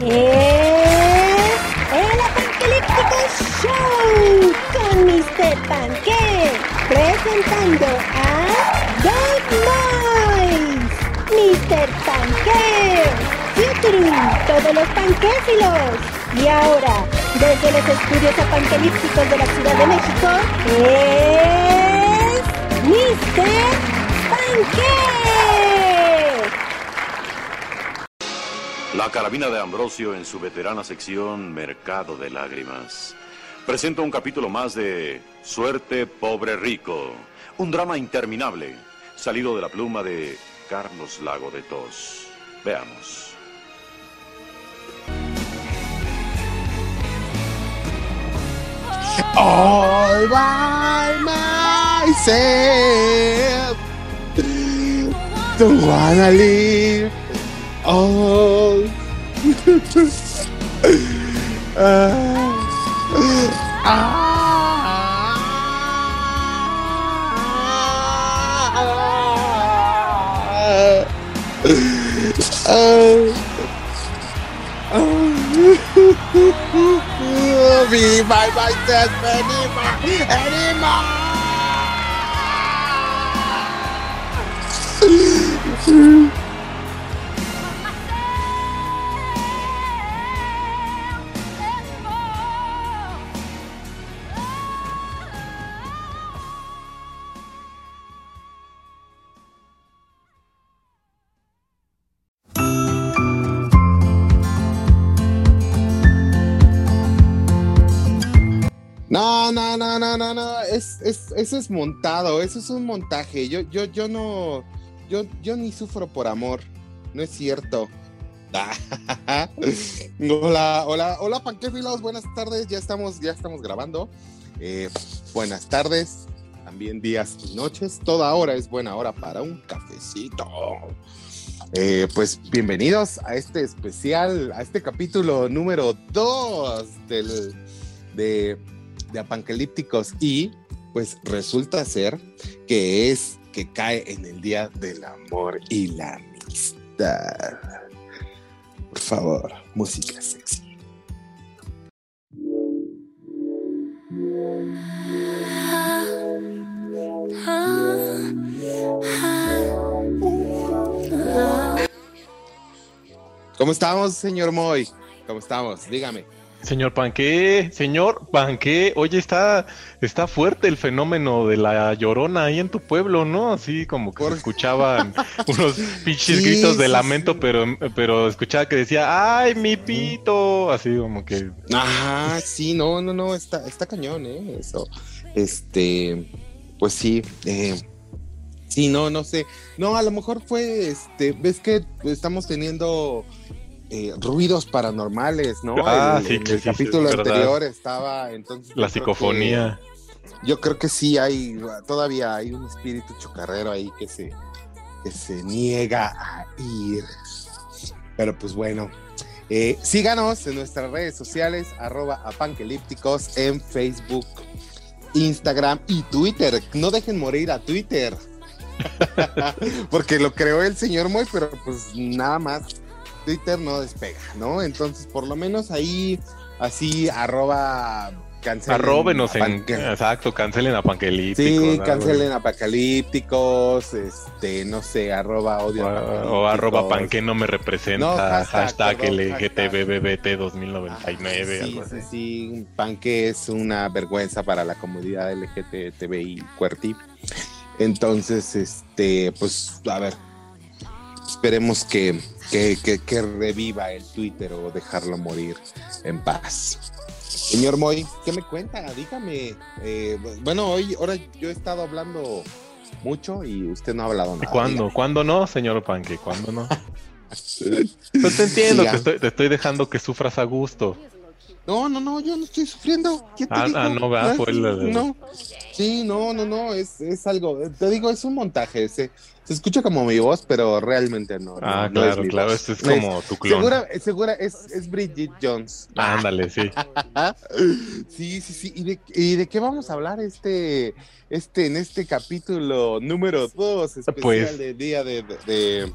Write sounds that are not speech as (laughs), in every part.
es el Apocalíptico Show con Mr. Panque, presentando a Dog Mice, Mr. Panque, Futuru, todos los panquéfilos. Y ahora, desde los estudios apanquelípticos de la Ciudad de México, es Mr. Panque. La carabina de Ambrosio en su veterana sección Mercado de Lágrimas. Presenta un capítulo más de Suerte Pobre Rico, un drama interminable, salido de la pluma de Carlos Lago de Tos. Veamos. All by myself. Don't wanna. Oh. Be by myself anymore, anymore. No, no, no, no, no, no. Es, es, eso es montado, eso es un montaje. Yo, yo, yo no, yo, yo ni sufro por amor. No es cierto. (laughs) hola, hola, hola, panquéfilos, buenas tardes. Ya estamos, ya estamos grabando. Eh, buenas tardes, también días y noches. Toda hora es buena hora para un cafecito. Eh, pues bienvenidos a este especial, a este capítulo número 2 del, de de apancalípticos y pues resulta ser que es que cae en el día del amor y la amistad. Por favor, música sexy. ¿Cómo estamos, señor Moy? ¿Cómo estamos? Dígame. Señor Panqué, señor Panqué, oye, está, está fuerte el fenómeno de la llorona ahí en tu pueblo, ¿no? Así como que se escuchaban (laughs) unos pinches gritos de lamento, pero, pero escuchaba que decía, ¡ay, mi pito! Así como que. Ajá, sí, no, no, no, está, está cañón, ¿eh? Eso. Este, pues sí, eh, sí, no, no sé. No, a lo mejor fue, este, ves que estamos teniendo eh, ruidos paranormales, ¿no? Ah, el, sí, el sí, sí, capítulo verdad. anterior estaba entonces. La psicofonía. que- yo creo que sí hay, todavía hay un espíritu chocarrero ahí que se, que se niega a ir. Pero pues bueno, eh, síganos en nuestras redes sociales, arroba apanquelípticos en Facebook, Instagram y Twitter. No dejen morir a Twitter. (laughs) Porque lo creó el señor Moy, pero pues nada más Twitter no despega, ¿no? Entonces, por lo menos ahí, así, arroba cancelen. Arróbenos en. Exacto, cancelen a Panquelíptico. Sí, cancelen apocalípticos, este, no sé, arroba O, odio. o arroba Panqué no me representa. No, hashtag, hashtag, perdón, LGTBBT Ah, 2099. sí, algo sí, así. sí, Panque es una vergüenza para la comunidad LGTBI cuerti. Entonces, este, pues, a ver, esperemos que, que, que- que reviva el Twitter o dejarlo morir en paz. Señor Moy, ¿qué me cuenta? Dígame. Eh, bueno, hoy, ahora yo he estado hablando mucho y usted no ha hablado ¿Y nada. cuándo? ¿Cuándo no, señor Panque? ¿Cuándo no? (laughs) Pues te entiendo, te estoy, te estoy dejando que sufras a gusto. No, no, no, yo no estoy sufriendo. ¿Quién te Ah, dijo? ah, no, ¿verdad? Fue el- No. Sí, no, no, no, es, es algo, te digo, es un montaje. Se, se escucha como mi voz, pero realmente no. no, Ah, no es claro, claro, esto es No como tu clon. Segura, segura, es, es Bridget Jones. Ándale, sí. (laughs) Sí, sí, sí. ¿Y de, y de qué vamos a hablar este, este, en este capítulo número 2 especial Pues- de día de, de, de-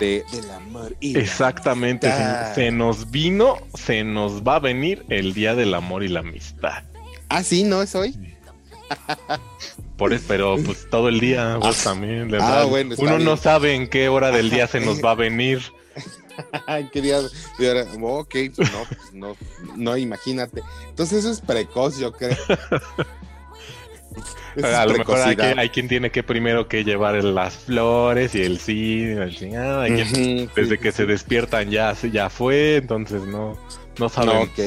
de, del amor. Y la Exactamente, se, nos vino, se nos va a venir el día del amor y la amistad. Ah, sí, ¿no es hoy? (laughs) Por eso, pero pues todo el día vos también, de Ah, verdad. bueno, Uno no sabe en qué hora del día se nos (laughs) va a venir. (laughs) Qué día. Ok, no, pues no, no, imagínate. Entonces eso es precoz, yo creo. A lo mejor hay, que- hay quien tiene que primero que llevar las flores y el sí, el chingado, hay quien- Ujú, desde sí, que sí, se sí. despiertan ya, ya fue, entonces no, no ok.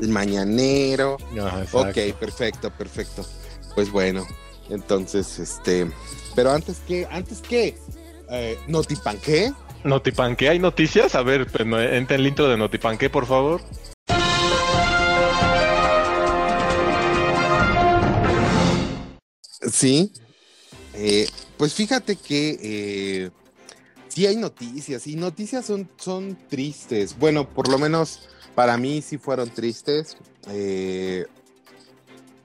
El mañanero. Exacto. Ok, perfecto, perfecto. Pues bueno, entonces, este. Pero antes que, antes que, eh, ¿Notipanqué? Notipanqué, ¿hay noticias? A ver, pues, entra el intro de Notipanqué, por favor. Sí. Eh, pues fíjate que eh, sí hay noticias y noticias son, son tristes. Bueno, por lo menos para mí sí fueron tristes. Eh,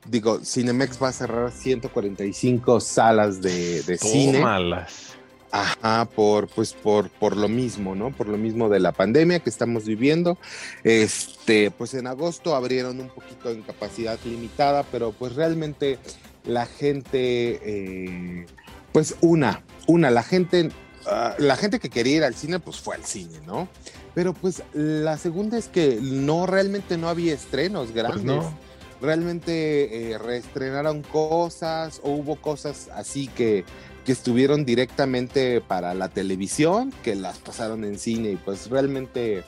digo, Cinemex va a cerrar 145 salas de, de cine. Tómalas. Ajá, por, pues por, por lo mismo, ¿no? Por lo mismo de la pandemia que estamos viviendo. Este, pues en agosto abrieron un poquito en capacidad limitada, pero pues realmente la gente, eh, pues una, una, la gente, ah, la gente que quería ir al cine, pues fue al cine, ¿no? Pero pues la segunda es que no, realmente no había estrenos grandes. Pues no. Realmente eh, reestrenaron cosas o hubo cosas así que, que estuvieron directamente para la televisión, que las pasaron en cine y pues realmente,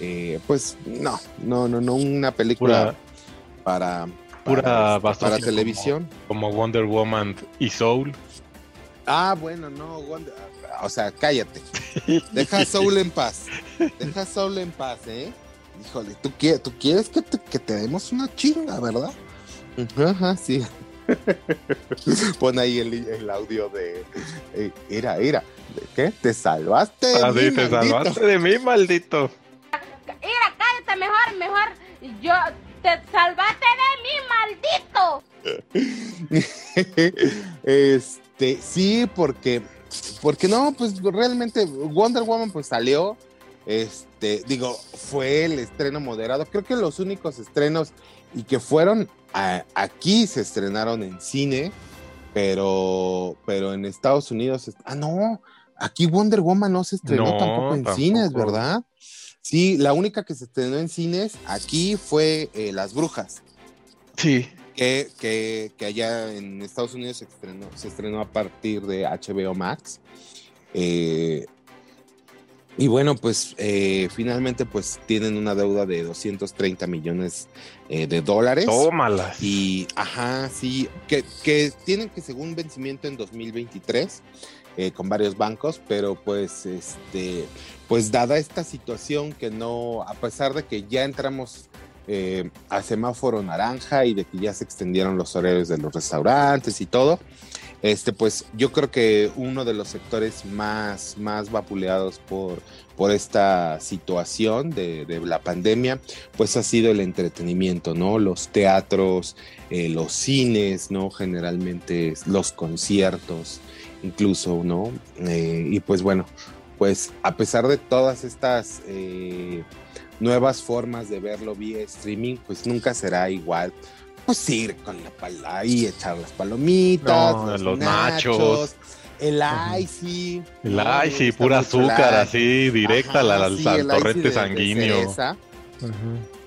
eh, pues no, no, no, no, una película Pura, para, pura para, este, para como- televisión. como Wonder Woman y Soul. Ah, bueno, no, Wonder- o sea, cállate. Deja Soul en paz. Deja Soul en paz, ¿eh? Híjole, tú quieres, tú quieres que te, que te demos una chinga, ¿verdad? Ajá, sí. (laughs) Pon ahí el, el audio de. eh, era, era. ¿De qué? ¿Te salvaste? de Ah, mí, sí, te maldito? salvaste de mí, maldito. Mira, cállate mejor, mejor. Yo te salvaste de mí, maldito. (laughs) este, sí, porque, porque no, pues realmente Wonder Woman pues salió, este, digo, fue el estreno moderado. Creo que los únicos estrenos y que fueron a- aquí se estrenaron en cine, pero, pero en Estados Unidos, ah, no, aquí Wonder Woman no se estrenó No, tampoco en tampoco. cines, ¿verdad? Sí, la única que se estrenó en cines aquí fue eh, Las Brujas Sí. que, que, que allá en Estados Unidos se estrenó, se estrenó a partir de HBO Max. Eh, y bueno, pues eh, finalmente pues tienen una deuda de 230 millones eh, de dólares. Tómalas. Y, ajá, sí, que, que tienen que según vencimiento en 2023 eh, con varios bancos, pero pues, este, pues dada esta situación que no, a pesar de que ya entramos eh, a semáforo naranja y de que ya se extendieron los horarios de los restaurantes y todo, este, pues yo creo que uno de los sectores más, más vapuleados por, por esta situación de, la pandemia, pues ha sido el entretenimiento, ¿no? Los teatros, eh, los cines, ¿no? Generalmente los conciertos, incluso, ¿no? Eh, y pues bueno, pues a pesar de todas estas eh, nuevas formas de verlo vía streaming, pues nunca será igual. Pues ir con la pala y echar las palomitas, No, los, los nachos, nachos. el icy. El gusta pura azúcar, icy. así, directa al, Ajá, al- sí, al el icy torrente de- de sanguíneo.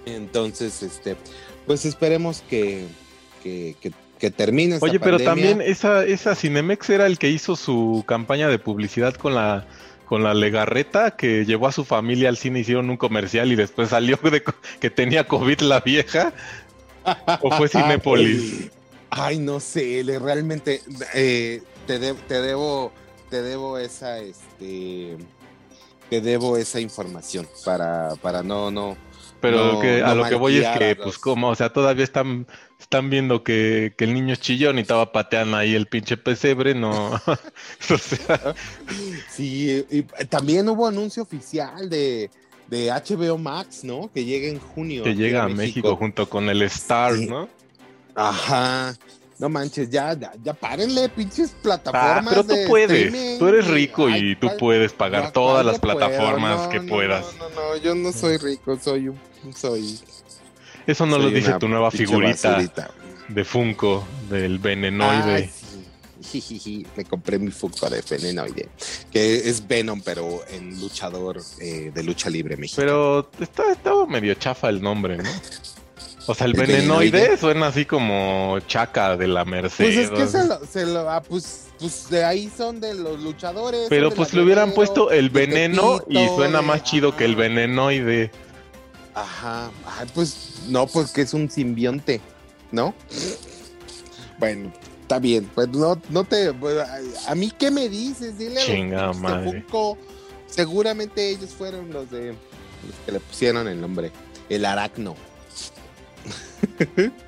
Entonces, este, pues esperemos que, que, que, que termine esta Oye, pero pandemia. también esa, esa Cinemex era el que hizo su campaña de publicidad con la con la legarreta que llevó a su familia al cine, hicieron un comercial y después salió de que tenía COVID la vieja. ¿O fue (laughs) Cinépolis? Ay, no sé, le- realmente eh, te, de- te debo, te debo esa, este, te debo esa información para, para no, no. Pero no- que, a lo que voy es que, pues como, o sea, todavía están, están viendo que, que el niño es chillón y estaba pateando ahí el pinche pesebre, no. (laughs) o sea, Sí, y también hubo anuncio oficial de, de HBO Max, ¿no? Que llega en junio. que llega a México junto con el Star, Sí. ¿no? Ajá. No manches, ya, ya, ya párenle, pinches plataformas. Ah, pero tú de puedes. streaming. Tú eres rico Ay, y tú ¿cuál- puedes pagar todas ¿cuál las puedo? plataformas No, que no, puedas. No, no, no, yo no soy rico, soy un. Soy. Eso no lo dice tu nueva figurita basurita. de Funko, del venenoide. Sí. Jijiji, Me compré mi Funko de Venenoide, que es Venom, pero en luchador eh, de lucha libre mexicano. Pero está, estaba medio chafa el nombre, ¿no? (laughs) O sea, el, (laughs) ¿El venenoide, suena así como chaca de la Merced. Pues es que se lo, se lo- ah, pues, pues de ahí son de los luchadores. Pero pues le hubieran puesto el veneno y suena más chido que el venenoide. Ajá, Ay, pues no, pues que es un simbionte, ¿no? Bueno, está bien, pues no, no te, pues, a, a mí qué me dices, dile a los pinches de madre. Funko. seguramente ellos fueron los de los que le pusieron el nombre, el aracno. (laughs)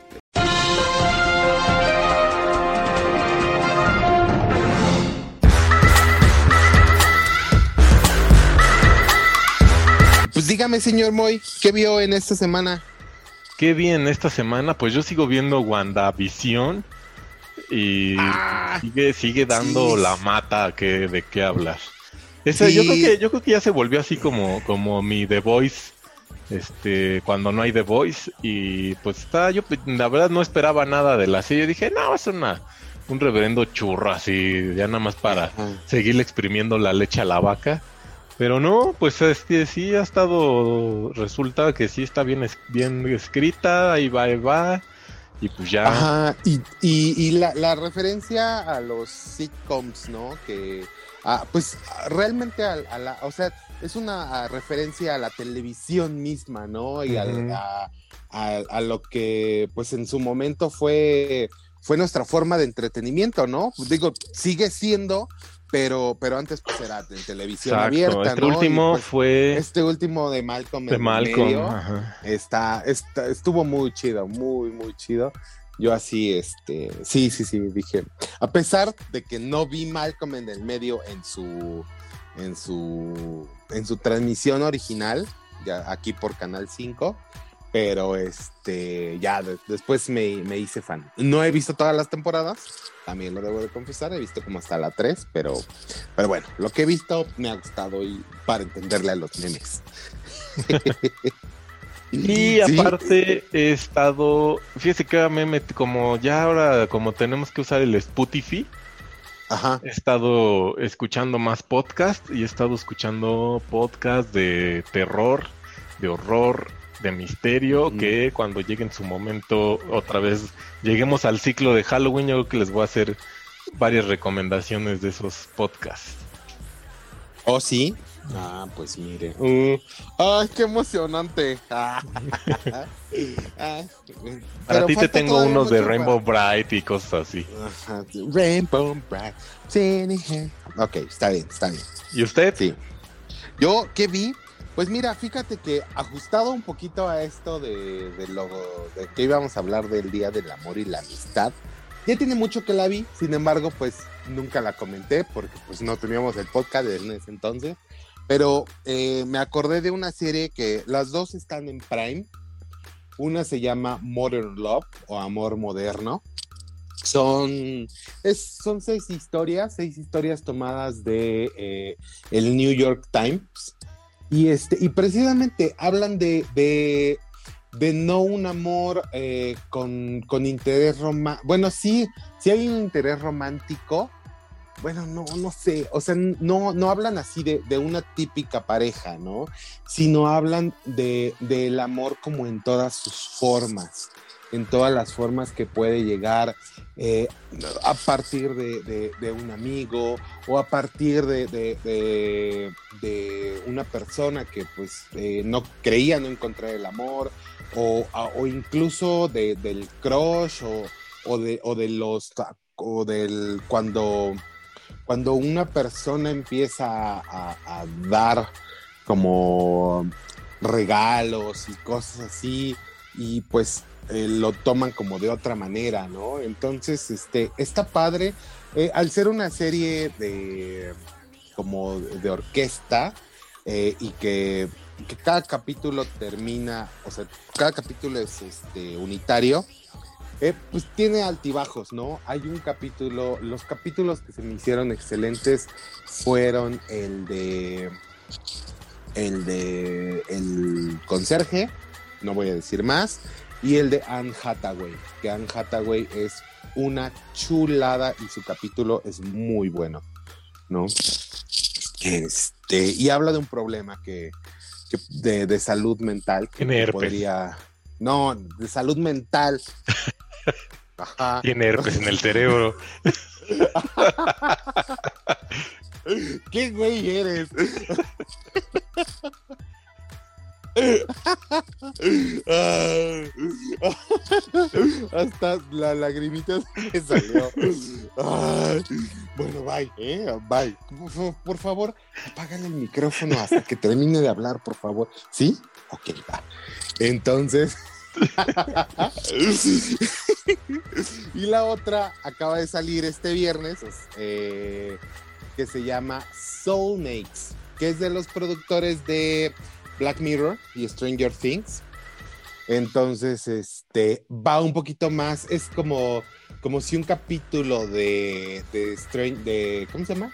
Pues dígame, señor Moy, ¿qué vio en esta semana? Qué bien esta semana, pues yo sigo viendo WandaVision y Ah, sigue, sigue dando sí. la mata que, de qué hablar. Sí. yo creo que, yo creo que ya se volvió así como, como mi The Voice, este, cuando no hay The Voice, y pues está, yo la verdad no esperaba nada de la serie, dije, no, es una, un reverendo churro así, ya nada más para seguirle exprimiendo la leche a la vaca. Pero no, pues este sí ha estado, resulta que sí está bien, bien escrita, ahí va, ahí va, y pues ya. Ajá, y, y, y la, la referencia a los sitcoms, ¿no? Que, ah, pues realmente a, a la, o sea, es una referencia a la televisión misma, ¿no? Y a, a- a lo que, pues en su momento fue, fue nuestra forma de entretenimiento, ¿no? Digo, sigue siendo, pero, pero antes pues era en televisión Exacto, abierta, este último pues, fue este último de Malcolm de Malcolm. medio. Está, está, estuvo muy chido, muy, muy chido. Yo así, este, sí, sí, sí, dije, a pesar de que no vi Malcolm en el medio en su, en su, en su transmisión original, ya aquí por Canal 5, pero este, ya de- después me, me hice fan. No he visto todas las temporadas, también lo debo de confesar, he visto como hasta la 3, pero, pero bueno, lo que he visto me ha gustado y para entenderle a los memes. (laughs) Y Sí. aparte he estado, fíjese que me como ya ahora como tenemos que usar el Spotify, Ajá. he estado escuchando más podcast y he estado escuchando podcast de terror, de horror, de misterio, Mm. que cuando llegue en su momento otra vez lleguemos al ciclo de Halloween, yo creo que les voy a hacer varias recomendaciones de esos podcasts. ¿Oh, sí? Ah, pues mire. Uh, ¡Ay, qué emocionante! (laughs) Ah. Ah, Para pero ti te tengo unos de Rainbow Bright y cosas así. para- Rainbow Bright. Ok, está bien, está bien. ¿Y usted? Sí. Yo, ¿qué vi? Pues mira, fíjate que ajustado un poquito a esto de, de lo de que íbamos a hablar del Día del Amor y la Amistad, ya tiene mucho que la vi, sin embargo, pues nunca la comenté porque pues no teníamos el podcast en ese entonces, pero eh, me acordé de una serie que las dos están en Prime, una se llama Modern Love o Amor Moderno, son, es, son seis historias, seis historias tomadas de eh, el New York Times. Y, este, y precisamente hablan de, de, de no un amor eh, con, con interés romántico. Bueno, sí, sí hay un interés romántico. Bueno, no, no sé, o sea, no, no hablan así de, de una típica pareja, ¿no? Sino hablan de, del amor como en todas sus formas, en todas las formas que puede llegar eh, a partir de, de- un amigo o a partir de, de- una persona que pues eh, no creía no encontrar el amor o, o incluso de- del crush o, o de, o de los o del cuando cuando una persona empieza a, dar como regalos y cosas así y pues eh, lo toman como de otra manera, ¿no? Entonces, este, está padre. Eh, al ser una serie de como de orquesta eh, y que, que cada capítulo termina, o sea, cada capítulo es este, unitario, Eh, pues tiene altibajos, ¿no? Hay un capítulo, los capítulos que se me hicieron excelentes fueron el de el de el conserje, no voy a decir más, y el de Anne Hathaway, que Anne Hathaway es una chulada y su capítulo es muy bueno, ¿no? Este, y habla de un problema que, que de, de salud mental que podría no, de salud mental. (laughs) Ajá. Tiene herpes en el cerebro. (laughs) ¿Qué güey eres? Hasta la lagrimita se salió. Ay, bueno, bye, ¿eh? Bye. Por favor, apágale el micrófono hasta que termine de hablar, por favor. ¿Sí? Ok, va. Entonces. Y la otra acaba de salir este viernes, eh, que se llama Soulmates, que es de los productores de Black Mirror y Stranger Things. Entonces, este va un poquito más, es como, como si un capítulo de, de, Stran- de ¿cómo se llama?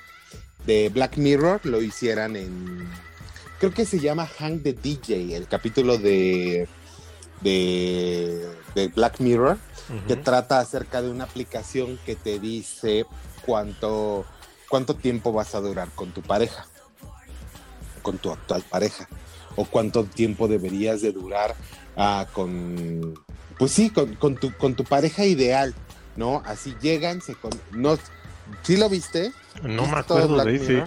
De Black Mirror lo hicieran en, creo que se llama Hang the DJ, el capítulo de, de, de Black Mirror, que trata acerca de una aplicación que te dice cuánto, cuánto tiempo vas a durar con tu pareja, con tu actual pareja, o cuánto tiempo deberías de durar ah, con, pues sí, con, con tu, con tu pareja ideal, ¿no? Así llegan, se con, no, ¿sí lo viste? No me ¿Viste todo acuerdo de ese.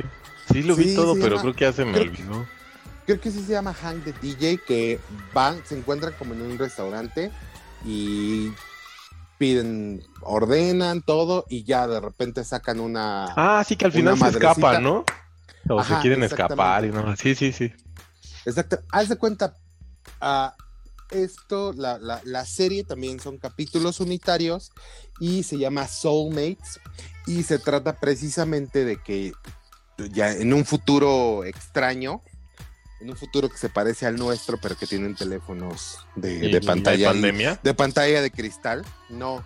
Sí lo vi Sí, todo, pero creo que ya se me creo- olvidó. Creo que sí se llama Hang the DJ, que van, se encuentran como en un restaurante y piden, ordenan todo y ya de repente sacan una... Ah, sí que al final se escapan, ¿no? O se quieren escapar y no. Sí, sí, sí. Exacto. Haz de cuenta, ah, esto, la, la- la serie también son capítulos unitarios y se llama Soulmates y se trata precisamente de que ya en un futuro extraño, en un futuro que se parece al nuestro, pero que tienen teléfonos de, ¿Y de pantalla pandemia? de pantalla de cristal, no.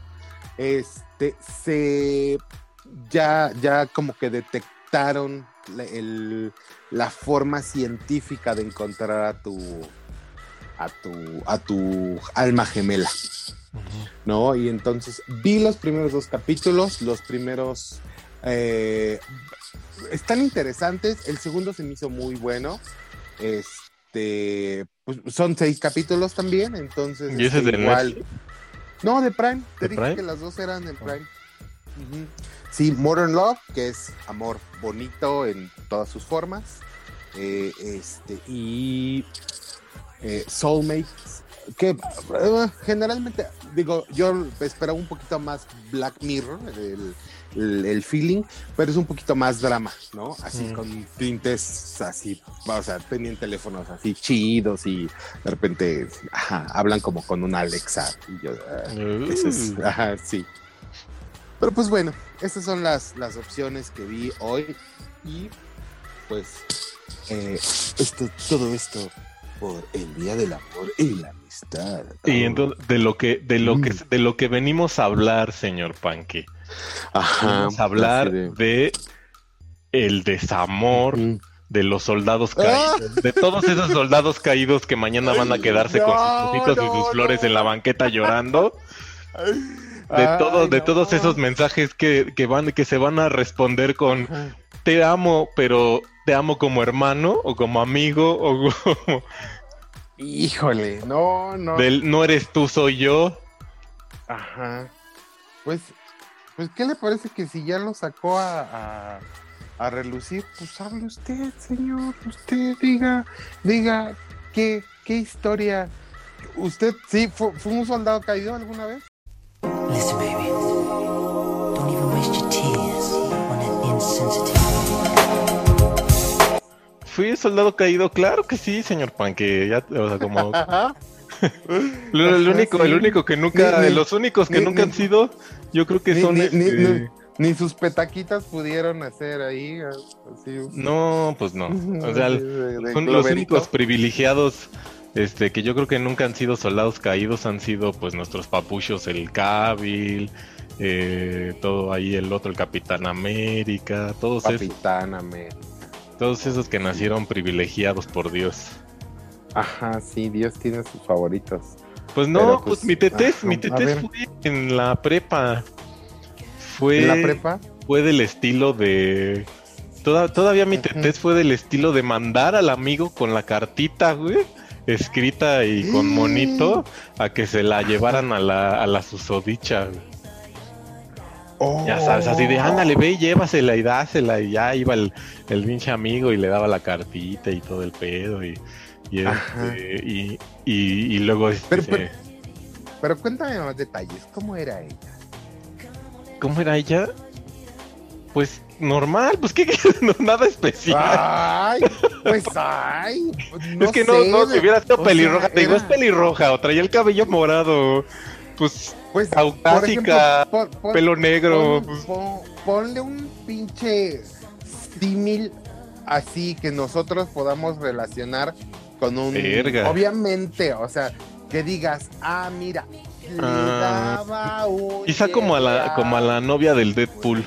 Este se ya, ya como que detectaron la, el- la forma científica de encontrar a tu a tu a tu alma gemela. ¿no? Y entonces vi los primeros dos capítulos, los primeros eh, están interesantes. El segundo se me hizo muy bueno. Este, pues, son seis capítulos también, entonces ¿Y ese es este, de igual. Netflix? No, de Prime. Te ¿De dije Prime? que las dos eran de Prime. Sí, Modern Love, que es amor bonito en todas sus formas. Eh, este, y eh, Soulmates, que eh, generalmente, digo, yo esperaba un poquito más Black Mirror, el, el- el feeling, pero es un poquito más drama, ¿no? Así Mm. con tintes así, o sea, tenían teléfonos así chidos y de repente ajá, hablan como con una Alexa. Y yo, ah, eso es- Uh. ajá, sí. Pero pues bueno, esas son las, las opciones que vi hoy. Y pues eh, esto, todo esto por el Día del Amor y la Amistad. Y entonces, de lo que, de lo que, Mm. de lo que venimos a hablar, señor Panque. Ajá, Vamos a hablar de- de el desamor de los soldados caídos, de todos esos soldados caídos que mañana van a quedarse con sus No, cositos y sus flores no. en la banqueta llorando, de Ay, todos, de todos esos mensajes que, que van, que se van a responder con te amo, pero te amo como hermano o como amigo o (laughs) como Híjole, no, no. del no eres tú, soy yo. Ajá. Pues, pues, ¿qué le parece que si ya lo sacó a, a, a relucir, pues hable usted, señor, usted diga, diga, ¿qué, qué historia? ¿Usted sí fue, fue un soldado caído alguna vez? Listen, baby. Don't even waste your tears on insensitive. Fui soldado caído, claro que sí, señor Panque, ya, o sea, como Ajá. (laughs) (laughs) Lo- el único, el único que nunca, Ni- ni- los únicos que ni- nunca ni- han sido, yo creo que Ni, son ni- este, ni- ni sus petaquitas pudieron hacer ahí. Así, no, pues no. (laughs) O sea, de- de son los únicos privilegiados este, que yo creo que nunca han sido soldados caídos, han sido pues nuestros papuchos, el Cabil, eh, todo ahí el otro, el Capitán América, todos esos, Capitán América. todos esos que nacieron privilegiados por Dios. Ajá, sí, Dios tiene sus favoritos. Pues no, Pero, pues, pues, mi tetés, ajá, mi tetés fue en la prepa. Fue, ¿En la prepa? fue del estilo de. Toda, todavía mi tetés fue del estilo de mandar al amigo con la cartita, güey, escrita y con monito, a que se la llevaran a la, a la susodicha. güey. Ya sabes, así de ándale, ve y llévasela y dásela. Y ya iba el, el pinche amigo y le daba la cartita y todo el pedo. Y, y, este, y, y- y luego. este, Pero- pero- Pero cuéntame más detalles. ¿Cómo era ella? ¿Cómo era ella? Pues normal, pues que (laughs) no, nada especial. Ay, pues (laughs) ay. es que no, sé, no, si hubiera sido pelirroja, sea, te digo, es pelirroja, o traía el cabello morado, pues Pues, caucásica, por ejemplo, pon- pon- pelo negro, pon- pues, pon- ponle un pinche símil así que nosotros podamos relacionar con un. Verga. Obviamente, o sea, que digas, ah, mira, le Ah, daba un. quizá como a la, como a la novia del Deadpool.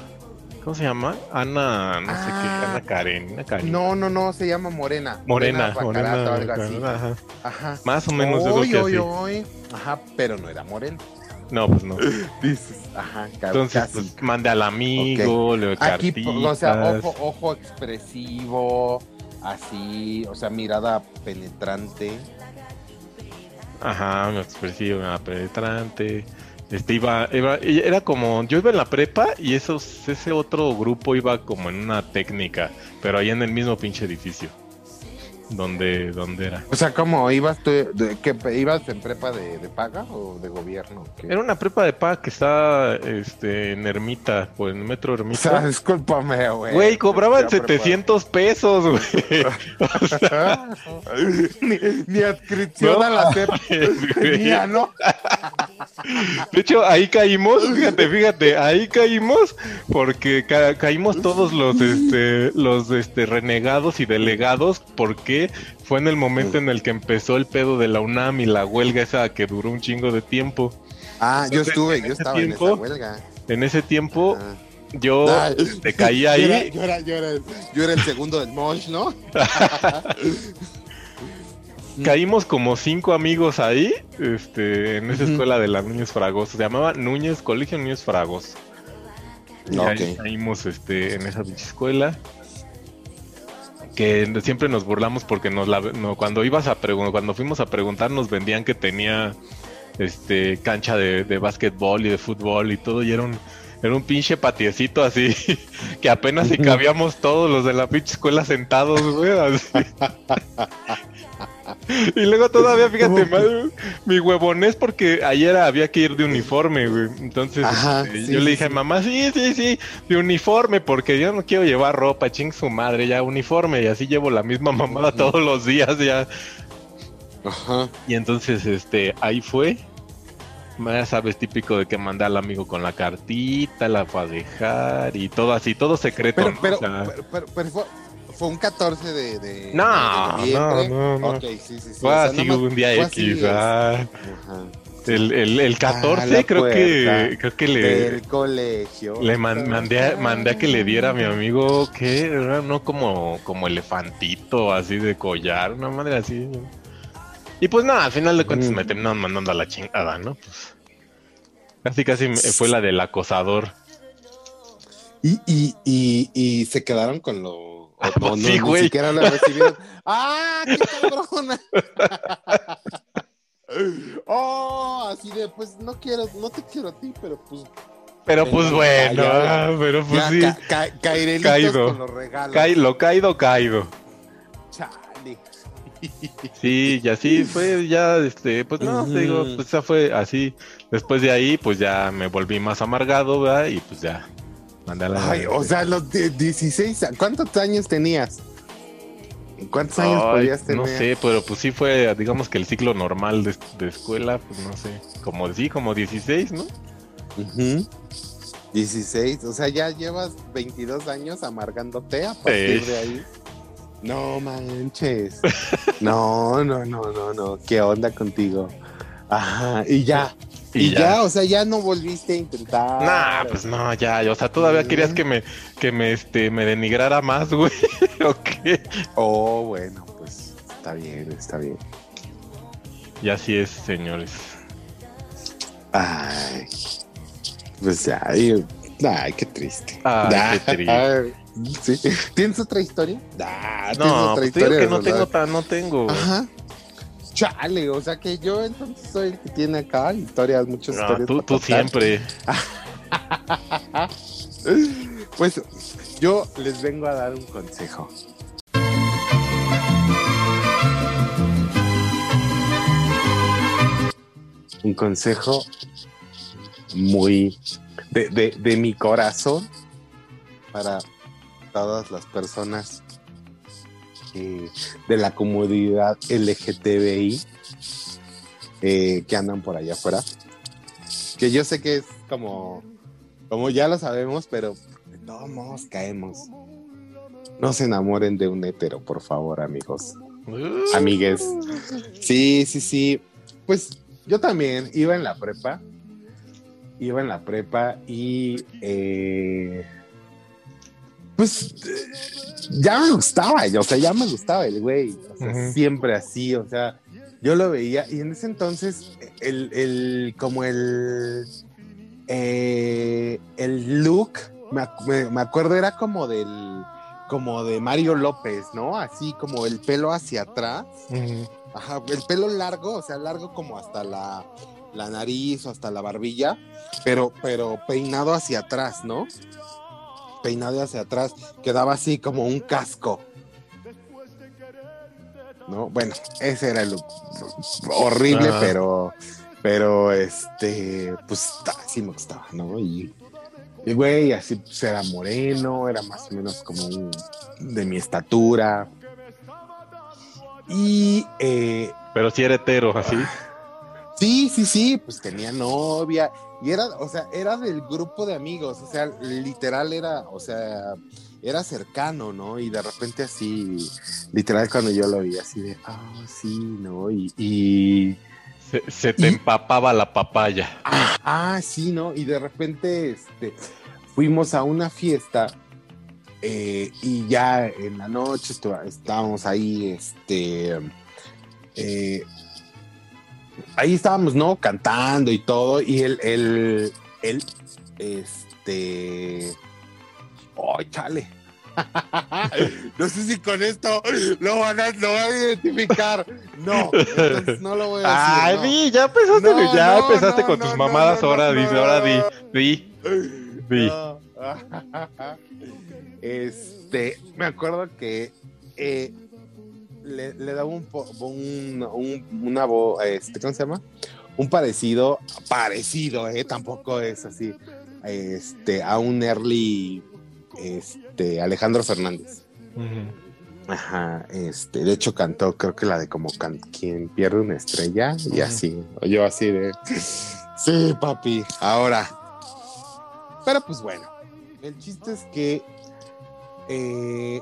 ¿Cómo se llama? Ana, no sé qué, Ah, Ana Karen, Ana Karen. No, no, no, se llama Morena. Morena, Morena, o algo así. Morena, ajá. Ajá. Más o menos es lo Oy, que oy, así. oy. Ajá, pero no era morena. No, pues no. (laughs) Dices, ajá, Entonces, casi. pues mande al amigo, le Aquí, cartitas. o sea, ojo, ojo expresivo, así, o sea, mirada penetrante. Ajá, me expresiva, penetrante. Este iba, iba, era como, yo iba en la prepa y esos, ese otro grupo iba como en una técnica, pero ahí en el mismo pinche edificio. Donde, donde era. O sea, ¿cómo ibas tú? De, que ibas en prepa de, de paga o de gobierno? ¿Qué? Era una prepa de paga que está este, en Ermita, por el metro O sea, Ermita. discúlpame, güey. Güey, cobraban Ya prepa- 700 pesos, güey. (laughs) (laughs) ni, ni adscripción No a la CEP (laughs) ¿no? De hecho, ahí caímos, fíjate, fíjate, ahí caímos porque ca- caímos todos los este los este renegados y delegados porque fue en el momento en el que empezó el pedo de la UNAM y la huelga esa que duró un chingo de tiempo. Ah, yo estuve, yo estaba en esa huelga. En ese tiempo Ah. yo te caí yo era- ahí, Yo era, yo, era, yo era el segundo del Mosh, ¿no? (laughs) caímos como cinco amigos ahí, este, en esa escuela de la Núñez Fragoso, se llamaba Núñez, Colegio Núñez Fragoso. Y ahí caímos este, en esa escuela. Que siempre nos burlamos porque nos la, no, cuando ibas a cuando fuimos a preguntar nos vendían que tenía este cancha de, de básquetbol y de fútbol y todo y era un era un pinche patiecito así (laughs) que apenas si cabíamos todos los de la pinche escuela sentados, güey, así. (laughs) Y luego todavía, (laughs) fíjate, mal, mi huevonés porque ayer había que ir de uniforme, güey. Entonces Ajá, este, sí, yo le dije a mamá, sí, sí, sí, de uniforme, porque yo no quiero llevar ropa, ching su madre, ya uniforme, y así llevo la misma mamada todos los días ya. Ajá. Y entonces, este, ahí fue. Ya sabes, típico de que manda al amigo con la cartita, la fue a dejar y todo así, todo secreto. Pero, ¿no? pero, O sea, pero, pero- pero fue, un 14 de, de, No, de no, no, no. Ok, sí, sí, sí. fue así un día X. ah. Ajá. El, el, el 14 Ah, la creo que creo que le, Del colegio. le man- mandé, a, mandé a que le diera a mi amigo que era no como, como elefantito así de collar, una madre así. Y pues nada, al final de cuentas Mm. me terminaron mandando a la chingada, ¿no? Pues, casi casi fue la del acosador. Y, y, y, y se quedaron con lo. No, (laughs) pues no, sí, ni güey. siquiera lo recibieron. (laughs) ¡Ah, qué cabrona! (laughs) oh, así de, pues no quiero, no te quiero a ti, pero pues. Pero pues bueno, ya, ah, pero pues ya, sí. ca- ca- Caído. con los regalos. Caí- lo caído, caído. Chale. Sí, y así fue ya, este, pues no, te digo, pues ya fue así. Después de ahí, pues ya me volví más amargado, ¿verdad? Y pues ya, Ay, o sea, los de 16, ¿cuántos años tenías? ¿Cuántos años podías tener? No sé, pero pues sí fue, digamos que el ciclo normal de, de escuela, pues no sé, como sí, como 16, ¿no? Ujú. 16, o sea, ya llevas 22 años amargándote a partir Sí. de ahí. No manches. (laughs) No, no, no, no, no. ¿Qué onda contigo? Ajá, y ya. Y, ya. o sea, ya no volviste a intentar. Nah, pues no, ya, o sea, todavía querías que me, que me, este, me denigrara más, (laughs) güey. ¿O qué? Oh, bueno, pues está bien, está bien. Y así es, señores. Ay, pues ay, ay, qué triste. Ay, qué triste. Sí. ¿Tienes otra historia? Ah, ¿tienes No, otra pues digo que no ¿verdad? tengo tan, no tengo. Ajá. Chale, o sea que yo entonces soy el que tiene acá historias, muchas No, historias. tú, tú siempre. (laughs) Pues yo les vengo a dar un consejo. Un consejo muy de, de- de mi corazón para todas las personas eh, de la comunidad LGTBI eh, que andan por allá afuera. Que yo sé que es como, como ya lo sabemos, pero todos caemos. No se enamoren de un hetero, por favor, amigos. Amigues. Sí, sí, sí. Pues yo también iba en la prepa. Iba en la prepa y eh, pues eh, ya me gustaba, o sea, ya me gustaba el güey. O sea, siempre así, o sea, yo lo veía y en ese entonces el, el como el eh, el look me, ac- me- me acuerdo era como del como de Mario López, ¿no? Así como el pelo hacia atrás, ajá, el pelo largo, o sea, largo como hasta la, la nariz o hasta la barbilla, pero pero peinado hacia atrás, ¿no? Peinado hacia atrás, quedaba así como un casco. ¿no? Bueno, ese era el look. horrible, Ajá. pero, pero este, pues ta- sí me gustaba, ¿no? Y, y güey, así pues, era moreno, era más o menos como un- de mi estatura. Y eh, Pero si era hetero, así. Sí, sí, sí, pues tenía novia y era, o sea, era del grupo de amigos, o sea, literal era, o sea, era cercano, ¿no? Y de repente así, literal cuando yo lo vi así de, ah, sí, ¿no? Y, y Se, se te Y- empapaba la papaya. ah, ah, sí, ¿no? Y de repente, este, fuimos a una fiesta eh, y ya en la noche estábamos ahí, este, eh, ahí estábamos, ¿no? Cantando y todo, y él, él, él, este, ¡ay, chale! (laughs) no sé si con esto lo van a, lo van a identificar. No, entonces no lo voy a Ay, decir. no. di, ya empezaste, No, ya no, empezaste no, con no, tus no, mamadas no, no, ahora, no, no, ahora no. di, di, di. No. (laughs) Este, me acuerdo que eh, le, le daba un, un, un- una voz, este, ¿cómo se llama? Un parecido, parecido, eh, tampoco es así, este, a un early, este, Alejandro Fernández. Ajá, este, de hecho cantó, creo que la de como can- quien pierde una estrella y Ujú. así, yo así de, sí, papi, ahora. Pero pues bueno, el chiste es que eh,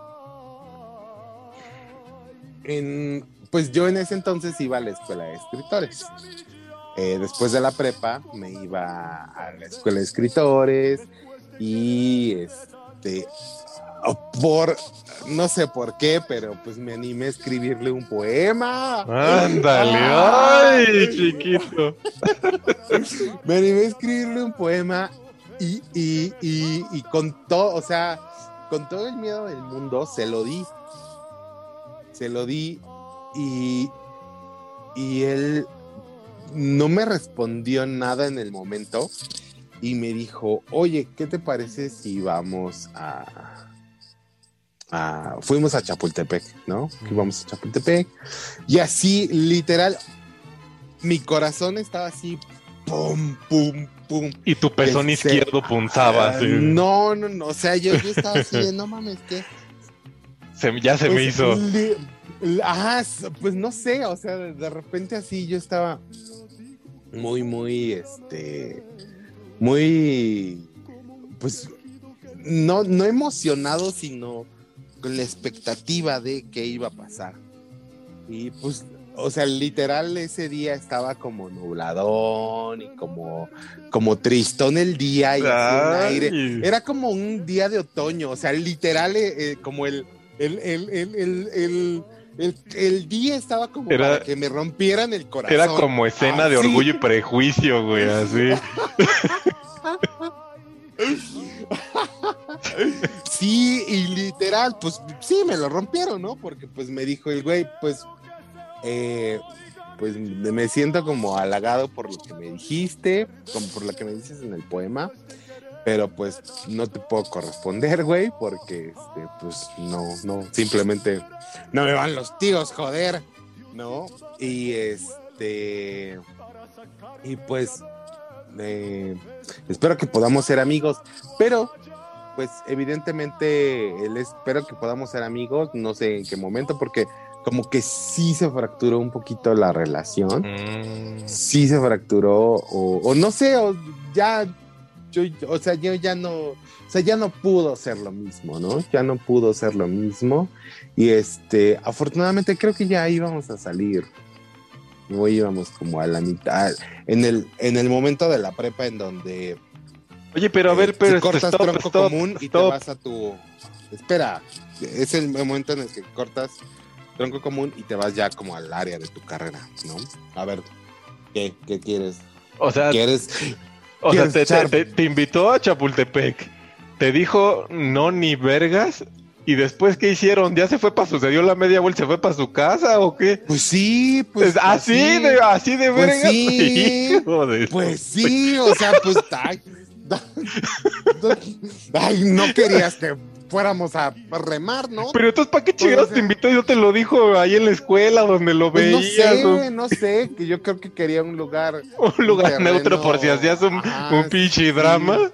en, pues yo en ese entonces iba a la escuela de escritores. Eh, después de la prepa me iba a la escuela de escritores y este por no sé por qué, pero pues me animé a escribirle un poema. Ándale, ay, chiquito. (laughs) Me animé a escribirle un poema y, y, y, y con todo, o sea, con todo el miedo del mundo, se lo di. Se lo di y, y él no me respondió nada en el momento y me dijo, oye, ¿qué te parece si vamos a... a- fuimos a Chapultepec, ¿no? Que a Chapultepec. Y así, literal, mi corazón estaba así, pum, pum, pum. Y tu pezón Se- izquierdo punzaba. Ah, así. No, no, no. O sea, yo, yo estaba así de, no mames, ¿qué? Se- ya se me Pues, hizo. Ajá, s- pues no sé, o sea, de, repente así yo estaba muy, muy, este, muy, pues, no, no emocionado, sino con la expectativa de qué iba a pasar. Y pues, o sea, literal ese día estaba como nubladón y como, como tristón el día y un aire. Era como un día de otoño, o sea, literal eh, eh, como el, el, el, el, el, el- el- el día estaba como Era- para que me rompieran el corazón. Era como escena de Así. orgullo y prejuicio, güey, (laughs) así. Sí, y literal, pues sí, me lo rompieron, ¿no? Porque pues me dijo el güey, pues, eh, pues me siento como halagado por lo que me dijiste, como por lo que me dices en el poema, pero pues no te puedo corresponder, güey, porque, este, pues no, no, simplemente no me van los tíos, joder, ¿no? Y este, y pues, eh, espero que podamos ser amigos, pero pues evidentemente el espero que podamos ser amigos, no sé en qué momento, porque como que sí se fracturó un poquito la relación, Mm. sí se fracturó, o, o no sé, o ya, yo, o sea, yo ya no, o sea, ya no pudo ser lo mismo, ¿no? Ya no pudo ser lo mismo, y este, afortunadamente creo que ya íbamos a salir, no íbamos como a la mitad, en el, en el momento de la prepa en donde Oye, pero a ver, eh, pero si este, cortas stop, tronco stop, común y te vas a tu. Espera, es el momento en el que cortas tronco común y te vas ya como al área de tu carrera, ¿no? A ver, ¿qué, qué quieres? O sea, ¿Quieres? O sea te, te- te- te invitó a Chapultepec, te dijo no ni vergas, y después, ¿qué hicieron? ¿Ya se fue para su, se dio la media vuelta, se fue para su casa o qué? Pues sí, pues. Es así, así. de, así de Pues vergas. sí. (laughs) Pues sí, o sea, pues. Ay, (laughs) ay, no querías que fuéramos a remar, ¿no? Pero entonces, ¿para qué o chingados te invitó y no te lo dijo ahí en la escuela donde lo Pues no veías? sé, no sé, que yo creo que quería un lugar. (laughs) un, lugar neutro por si hacías un, ajá, un pinche sí. drama.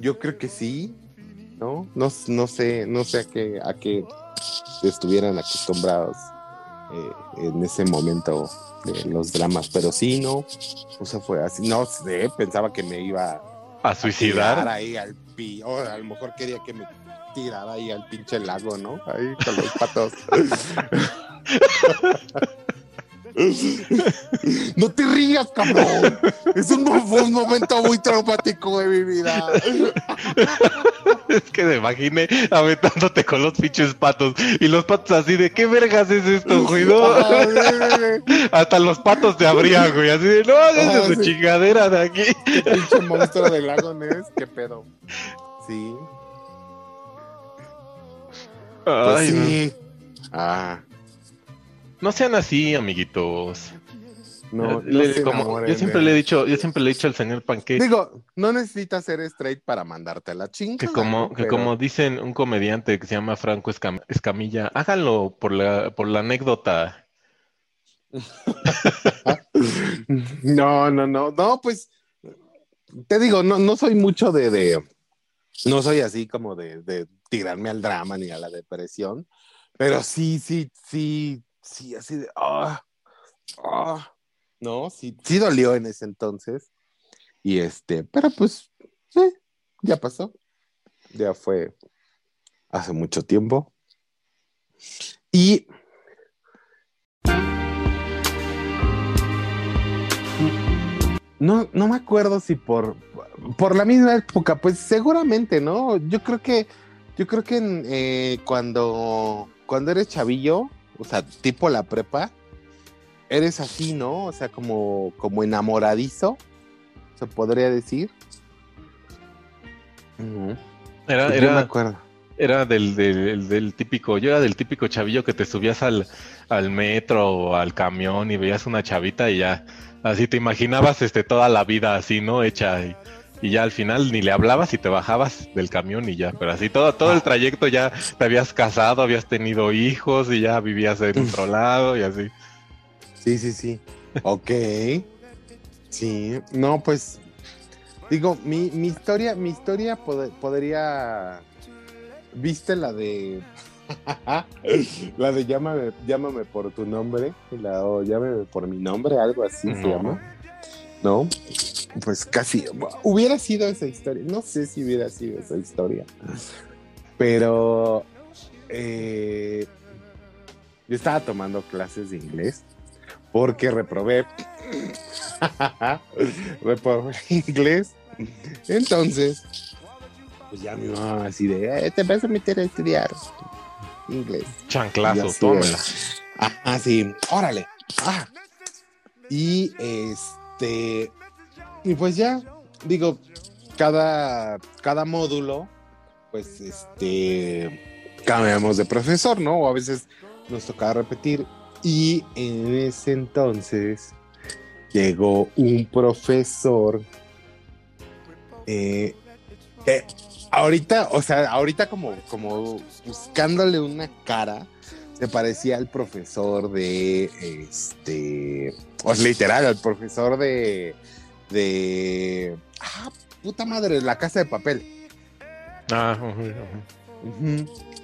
Yo creo que sí, ¿no? No, no sé, no sé a qué, a qué estuvieran acostumbrados eh, en ese momento de los dramas, pero sí, no, o sea, fue así, no sé, pensaba que me iba A a suicidar. ahí al pi, o a lo mejor quería que me tirara ahí al pinche lago, ¿no? Ahí con los patos. (laughs) No te rías, cabrón. Es un, momento muy traumático de mi vida. Es que me imaginé aventándote con los pinches patos. Y los patos así de, ¿qué vergas es esto, güey? No. Hasta los patos te abrían, güey. Así de, no, Ah, tu sí. chingadera de aquí. Qué pinche monstruo del lago Ness, qué pedo. Sí, pues Ay, no. sí. Ah, No sean así, amiguitos. no, no Le- como- enamoren yo siempre le he dicho, yo siempre le he dicho al señor Panque Digo, no necesitas ser straight para mandarte a la chinga. que como, que como dicen un comediante que se llama Franco Escam- Escamilla, háganlo por la, por la anécdota. (laughs) No, no, no, no, pues te digo, no, no soy mucho de, de no soy así como de, tirarme al drama ni a la depresión, pero sí, sí, sí, sí, así de, ah, ah, no, sí, sí dolió en ese entonces, y este, pero pues, sí, ya pasó, ya fue hace mucho tiempo, y No, no me acuerdo si por, por la misma época, pues seguramente, ¿no? Yo creo que, yo creo que en, eh, cuando, cuando eres chavillo, o sea, tipo la prepa, eres así, ¿no? O sea, como, como enamoradizo, se podría decir. Era, Yo me era, acuerdo. era del, del, del típico, yo era del típico chavillo que te subías al, al metro o al camión y veías una chavita y ya, así te imaginabas este, toda la vida así, ¿no? Hecha y, y ya al final ni le hablabas y te bajabas del camión y ya, pero así todo, todo el trayecto ya te habías casado, habías tenido hijos y ya vivías en otro lado y así. Sí, sí, sí. Ok. Sí, no, pues digo, mi, mi historia, mi historia pod- podría. ¿Viste la de (laughs) la de llámame, llámame por tu nombre? La, o llámame por mi nombre, algo así se llama. ¿No? Pues casi. Hubiera sido esa historia. No sé si hubiera sido esa historia. Pero eh, yo estaba tomando clases de inglés porque reprobé, (laughs) reprobé inglés. Entonces, pues ya mi mamá así de, "Eh, te vas a meter a estudiar inglés. Chanclazo, así tómela. Ah, sí, órale. Ah. Y este, y pues ya, digo, cada, cada módulo, pues este, cambiamos de profesor, ¿no? O a veces nos tocaba repetir. Y en ese entonces llegó un profesor. eh, eh, ahorita, o sea, ahorita como, como buscándole una cara, se parecía al profesor de este. O sea, literal, al profesor de. de. Ah, puta madre, la casa de papel. Ah.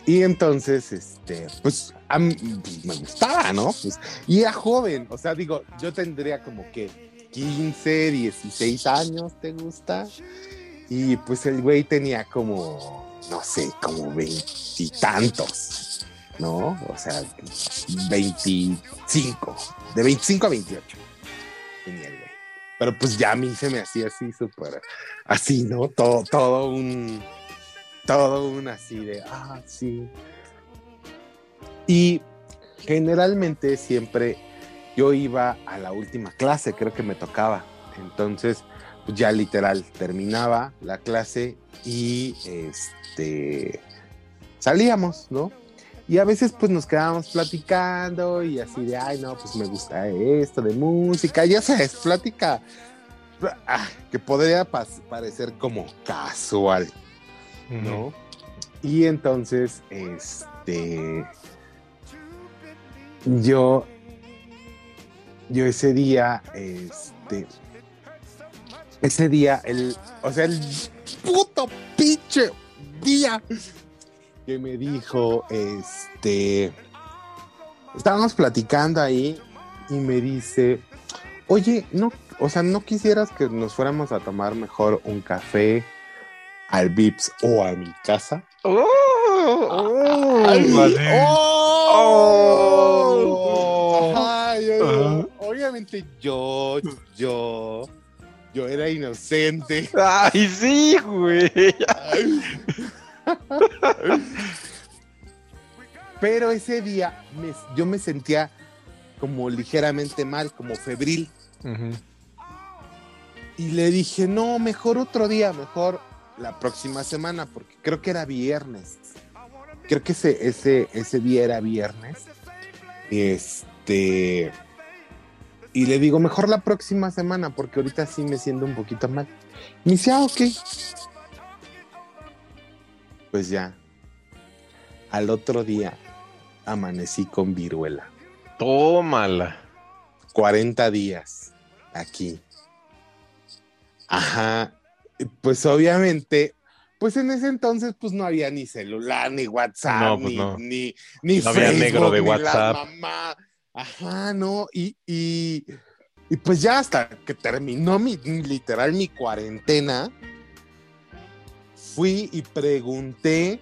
Y entonces, este, pues, a mí, pues, me gustaba, ¿no? Pues, y era joven, o sea, digo, yo tendría como que 15, 16 años, ¿te gusta? Y pues el güey tenía como, no sé, como veintitantos, ¿no? O sea, 25, de 25 a 28 tenía el güey. Pero pues ya a mí se me hacía así súper, así, ¿no? Todo, todo un todo un así de, ah, sí. Y generalmente siempre yo iba a la última clase, creo que me tocaba. Entonces, ya literal, terminaba la clase y este salíamos, ¿no? Y a veces pues nos quedábamos platicando y así de, ay, no, pues me gusta esto de música, ya sabes, plática ah, que podría parecer como casual. ¿no? Y entonces, este, yo, yo ese día, este, ese día, el, o sea, el puto pinche día que me dijo, este, estábamos platicando ahí y me dice, oye, no, o sea, no quisieras que nos fuéramos a tomar mejor un café al Vips o a mi casa. Oh, oh, Ay. ¡Oh! Ajá. Obviamente yo, yo era inocente. Ay, sí, güey. Pero ese día me- yo me sentía como ligeramente mal, como febril. Y le dije, no, mejor otro día, mejor la próxima semana, porque creo que era viernes. Creo que ese, ese, ese día era viernes. Este. Y le digo, mejor la próxima semana, porque ahorita sí me siento un poquito mal. Me dice, ah, ok. Pues ya. Al otro día amanecí con viruela. Tómala. 40 días aquí. Ajá. Pues obviamente, pues en ese entonces pues no había ni celular, ni WhatsApp, No, pues ni, no. ni, ni No había Facebook, negro de ni la WhatsApp. mamá. Ajá, no. Y, y, y pues ya hasta que terminó mi, literal, mi cuarentena, fui y pregunté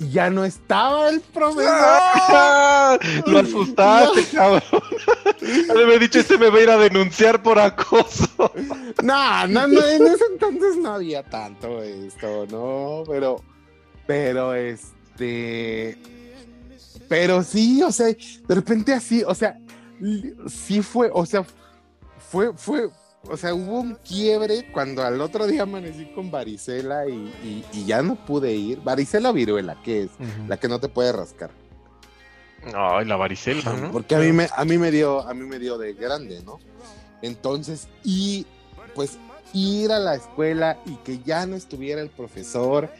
y ya no estaba el profesor. ¡Ah! Lo asustaste, cabrón. Ha de haber dicho, este me va a ir a denunciar por acoso. (laughs) No, no, no, en ese entonces no había tanto esto, ¿no? Pero, pero este, pero sí, o sea, de repente así, o sea, sí fue, o sea, fue, fue, o sea, hubo un quiebre cuando al otro día amanecí con varicela y, y- y ya no pude ir. Varicela o viruela, ¿qué es? La que no te puede rascar. Ay, la varicela, ¿no? Porque a mí me, a mí me dio, a mí me dio de grande, ¿no? Entonces, y pues ir a la escuela y que ya no estuviera el profesor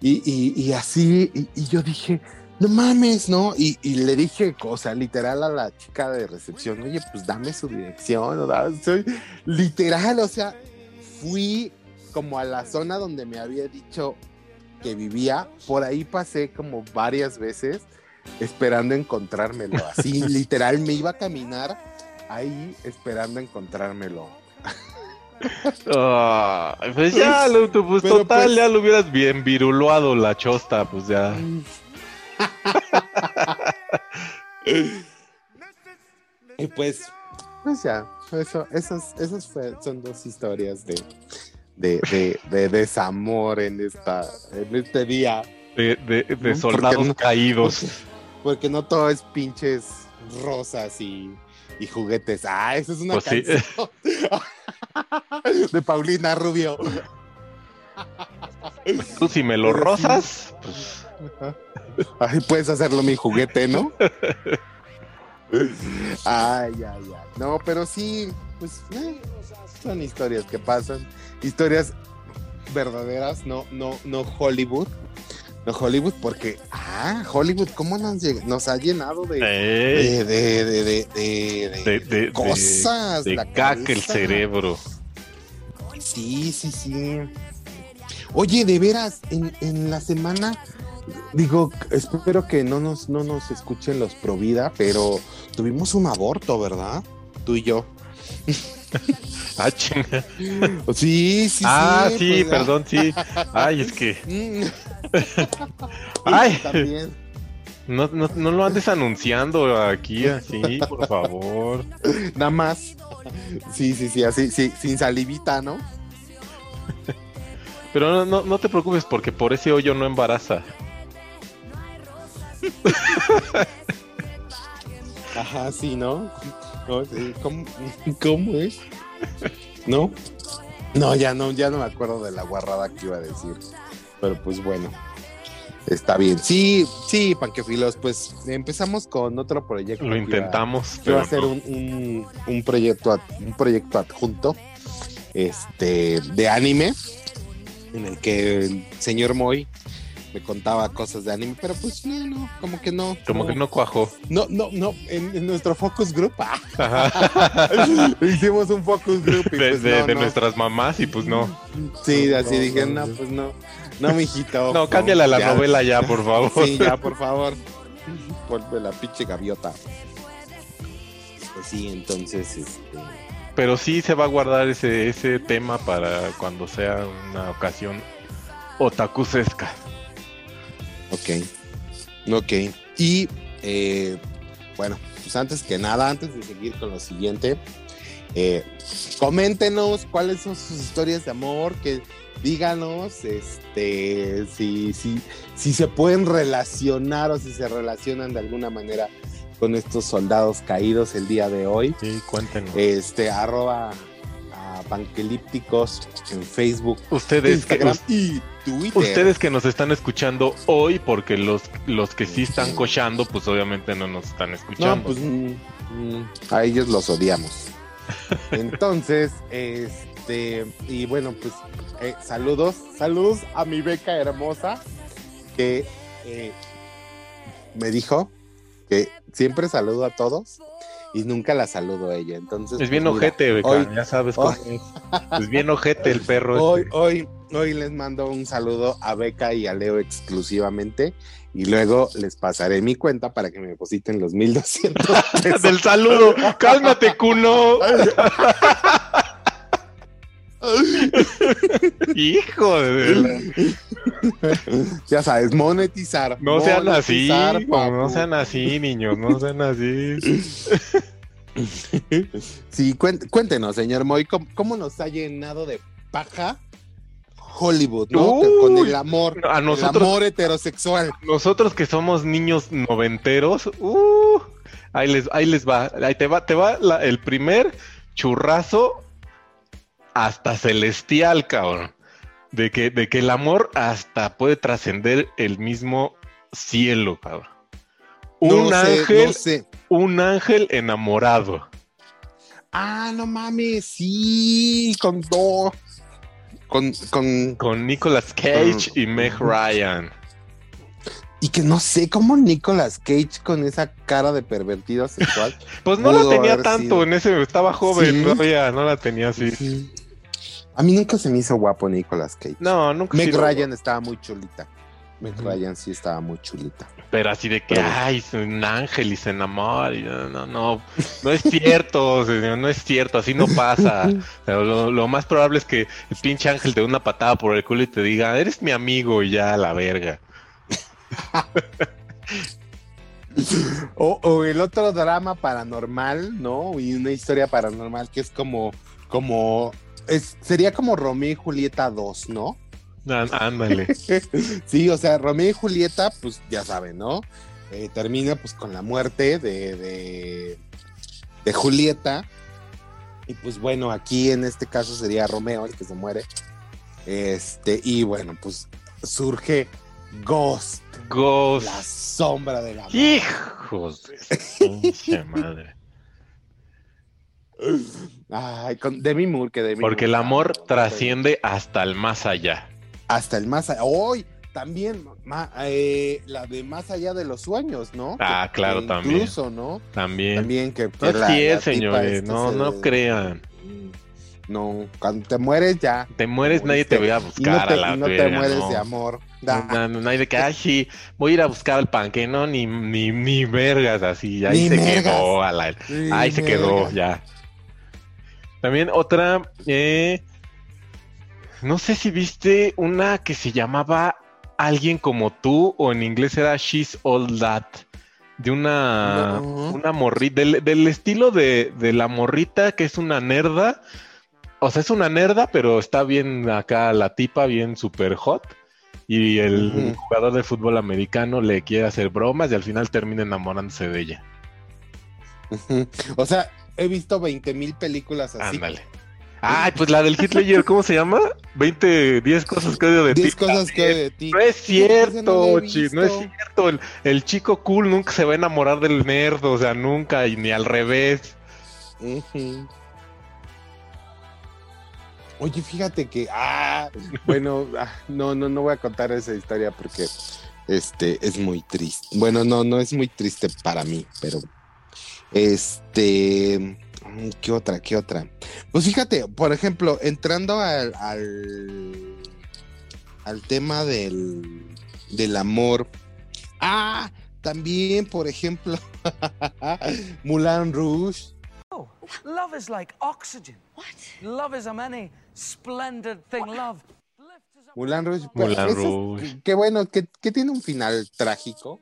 y, y- y así, y, y yo dije, no mames, ¿no? Y, y le dije, o sea, literal a la chica de recepción, oye, pues dame su dirección, o da- soy literal, o sea, fui como a la zona donde me había dicho que vivía, por ahí pasé como varias veces esperando encontrármelo. Así, (laughs) literal, me iba a caminar ahí esperando encontrármelo. Ay, pues ya, (laughs) lo, pues total, pues- ya lo hubieras bien viruloado la chosta, pues ya. Y pues, pues ya, eso, esas, esas fue- son dos historias de, de, de, de desamor en esta, en este día. De, porque soldados no- caídos. Porque no todo es pinches rosas y, y juguetes. Ah, esa es una Pues sí. canción (laughs) de Paulina Rubio. (laughs) Tú si me lo rozas, pues Ay, puedes hacerlo mi juguete, ¿no? Ay, ay, ay. No, pero sí, pues eh, son historias que pasan, historias verdaderas, no, no, no Hollywood. No Hollywood, porque, ah, Hollywood, ¿cómo nos, ha llenado de, eh, de, de, de, de, de- de de, de, de- cosas? de la caca el cerebro. Sí, sí, sí. Oye, de veras, en, en la semana, digo, espero que no nos, no nos escuchen los pro vida, pero tuvimos un aborto, ¿verdad? Tú y yo. (laughs) Ah, chinga. Sí, sí, ah, sí. sí, pues, perdón, sí. Ay, es que. (laughs) Ay. También. no, no, no lo andes anunciando aquí así, por favor. Nada más. Sí, sí, sí, así, sí, sin salivita, ¿no? Pero no, no, no te preocupes porque por ese hoyo no embaraza. (laughs) Ajá, sí, ¿no? ¿Cómo, cómo es? ¿No? No, ya no, ya no me acuerdo de la guarrada que iba a decir. Pero pues bueno. Está bien. Sí, sí, panquefilos, pues empezamos con otro proyecto. Lo intentamos, que va a ser un, un, un proyecto ad- un proyecto adjunto este de anime en el que el señor Moy me contaba cosas de anime, pero pues no, no, como que no. como que no cuajó. No, no, no, en, en nuestro focus group ah, (laughs) hicimos un focus group y De, pues de- no, de no. nuestras mamás y pues no. Sí, así No, dije, no, pues no, no, mijito. No, cámbiale a la ya. novela ya, por favor. Sí, ya, (laughs) por favor. Vuelve la pinche gaviota. Pues sí, entonces, este. Pero sí se va a guardar ese, ese tema para cuando sea una ocasión otakusesca. Ok. Ok. Y eh, bueno, pues antes que nada, antes de seguir con lo siguiente, eh, coméntenos cuáles son sus historias de amor, que díganos este si, si, si se pueden relacionar o si se relacionan de alguna manera con estos soldados caídos el día de hoy. Sí, cuéntenos. Este, arroba panquelípticos en Facebook, ustedes, que, y Twitter. ustedes que nos están escuchando hoy, porque los, los que sí están cochando, pues obviamente no nos están escuchando. No, pues mm, a ellos los odiamos. (laughs) Entonces, este, y bueno, pues eh, saludos, saludos a mi beca hermosa que eh, me dijo que siempre saludo a todos y nunca la saludo a ella. Entonces, es bien pues, mira, ojete, Beca, hoy- ya sabes cómo hoy- es. Es bien ojete el perro. Hoy, este. hoy, hoy les mando un saludo a Beca y a Leo exclusivamente y luego les pasaré mi cuenta para que me depositen los 1200 (laughs) pesos. Del saludo. Cálmate, cuno. (laughs) (laughs) Hijo de (laughs) ya sabes, monetizar. No sean así, monetizar, no, papu. sean así, niños, no sean así. (laughs) Sí, cuént- cuéntenos, señor Moy, ¿cómo, cómo nos ha llenado de paja Hollywood, ¿no? Uy, Con el amor, a el nosotros, amor heterosexual. nosotros que somos niños noventeros, uh, ahí les, ahí les va, ahí te va, te va la- el primer churrazo hasta celestial, cabrón. De que, de que el amor hasta puede trascender el mismo cielo, cabrón. Un No sé, ángel, no sé. un ángel enamorado. Ah, no mames, sí, con dos. Con, con, Con Nicolas Cage y Meg Ryan. Y que no sé cómo Nicolas Cage con esa cara de pervertido sexual. (laughs) Pues no la tenía tanto sido. en ese, estaba joven, Sí. todavía no la tenía así. Sí. A mí nunca se me hizo guapo Nicolas Cage. No, nunca Meg Ryan estaba muy chulita. Meg. Ryan sí estaba muy chulita. Pero así de que, Pero- ay, es un ángel y se enamora. y no, no, no, no es cierto, (laughs) no es cierto, así no pasa. (laughs) Lo, lo más probable es que el pinche ángel te dé una patada por el culo y te diga, eres mi amigo y ya la verga. O, o el otro drama paranormal, ¿no? Y una historia paranormal que es como, como, es, sería como Romeo y Julieta 2, ¿no? Ándale. (laughs) sí, o sea, Romeo y Julieta, pues ya saben, ¿no? Eh, termina pues con la muerte de, de, de Julieta. Y pues bueno, aquí en este caso sería Romeo el que se muere. Este, y bueno, pues surge Ghost, Ghost. la sombra de la Hijos de madre. Ay, con Demi Moore, que Demi Porque el amor trasciende hasta el más allá. Hasta el más allá. Hoy también ma- eh, la de más allá de los sueños, ¿no? Ah, Que- claro, también. Incluso, ¿no? También. También que, que No es la- la tipa señores. No, se- no crean. No, cuando te mueres ya. Te mueres, nadie te ve a Y no buscar te, a la y no te mueres no. de amor. No, no, nadie de que, ay, sí, voy a ir a buscar el panque, no, ni, ni, ni vergas así, ahí Ni se vergas. quedó, a la- Sí, ahí se quedó, ya. También otra, eh, no sé si viste una que se llamaba Alguien como tú, o en inglés era She's All That, de una, No. una morrita, del, del estilo de, de la morrita que es una nerda, o sea, es una nerda, pero está bien acá la tipa, bien super hot. Y el jugador de fútbol americano le quiere hacer bromas y al final termina enamorándose de ella. O sea, he visto 20 mil películas así. Ándale. Ay, pues la del Hitler, ¿cómo se llama? 20, 10 cosas que odio de 10 ti. cosas que odio de ti. No es no cierto, he chi, no es cierto. El, el chico cool nunca se va a enamorar del nerd, o sea, nunca, y ni al revés. Ujú. Oye, fíjate que, ah, bueno, ah, no, no, no voy a contar esa historia porque este es muy triste. Bueno, no, no es muy triste para mí, pero este, mm, ¿qué otra? ¿Qué otra? Pues fíjate, por ejemplo, entrando al, al, al tema del, del amor. Ah, también, por ejemplo, (laughs) Mulan Rouge. Love is like oxygen. What? Love is a many splendid thing. Love. Mulan Rouge. pues, Rouge. que bueno, que, que tiene un final trágico,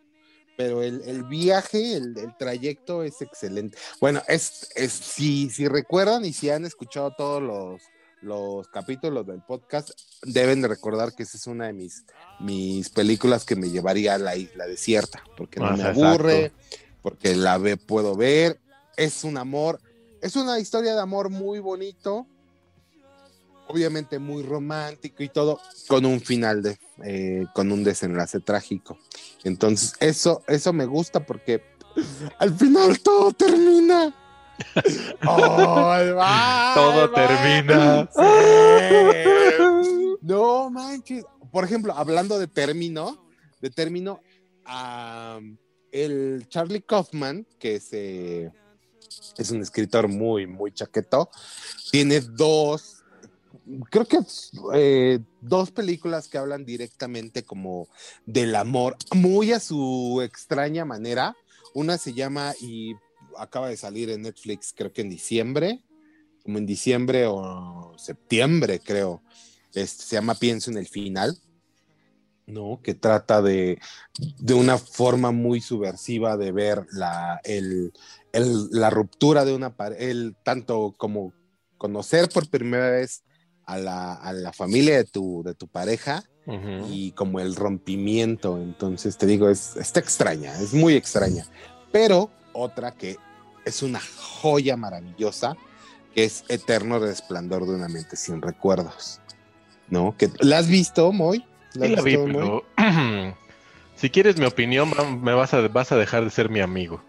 pero el, el viaje, el, el trayecto es excelente. Bueno, es, es si, si recuerdan y si han escuchado todos los, los capítulos del podcast, deben de recordar que esa es una de mis, mis películas que me llevaría a la isla desierta, porque no Ah, me exacto. aburre, porque la ve, puedo ver, es un amor, es una historia de amor muy bonito, obviamente muy romántico y todo, con un final de, eh, con un desenlace trágico. Entonces, eso, eso me gusta porque al final todo termina. (laughs) Oh, Todo termina. Sí. No manches. Por ejemplo, hablando de término, de término, el Charlie Kaufman, que es, eh, es un escritor muy, muy chaqueto, tiene dos, creo que eh, dos películas que hablan directamente como del amor, muy a su extraña manera. Una se llama y acaba de salir en Netflix, creo que en diciembre, como en diciembre o septiembre, creo. Este, se llama Pienso en el final, ¿no? Que trata de, de una forma muy subversiva de ver la, el, la ruptura de una pareja, tanto como conocer por primera vez a la, a la familia de tu, de tu pareja y como el rompimiento. Entonces te digo, es, está extraña, es muy extraña. Pero otra que es una joya maravillosa, que es Eterno Resplandor de una mente sin recuerdos. ¿No? ¿Que, ¿La has visto, Moy? ¿La Sí la vi, Moy? pero (clears throat) si quieres mi opinión, me vas a, vas a dejar de ser mi amigo.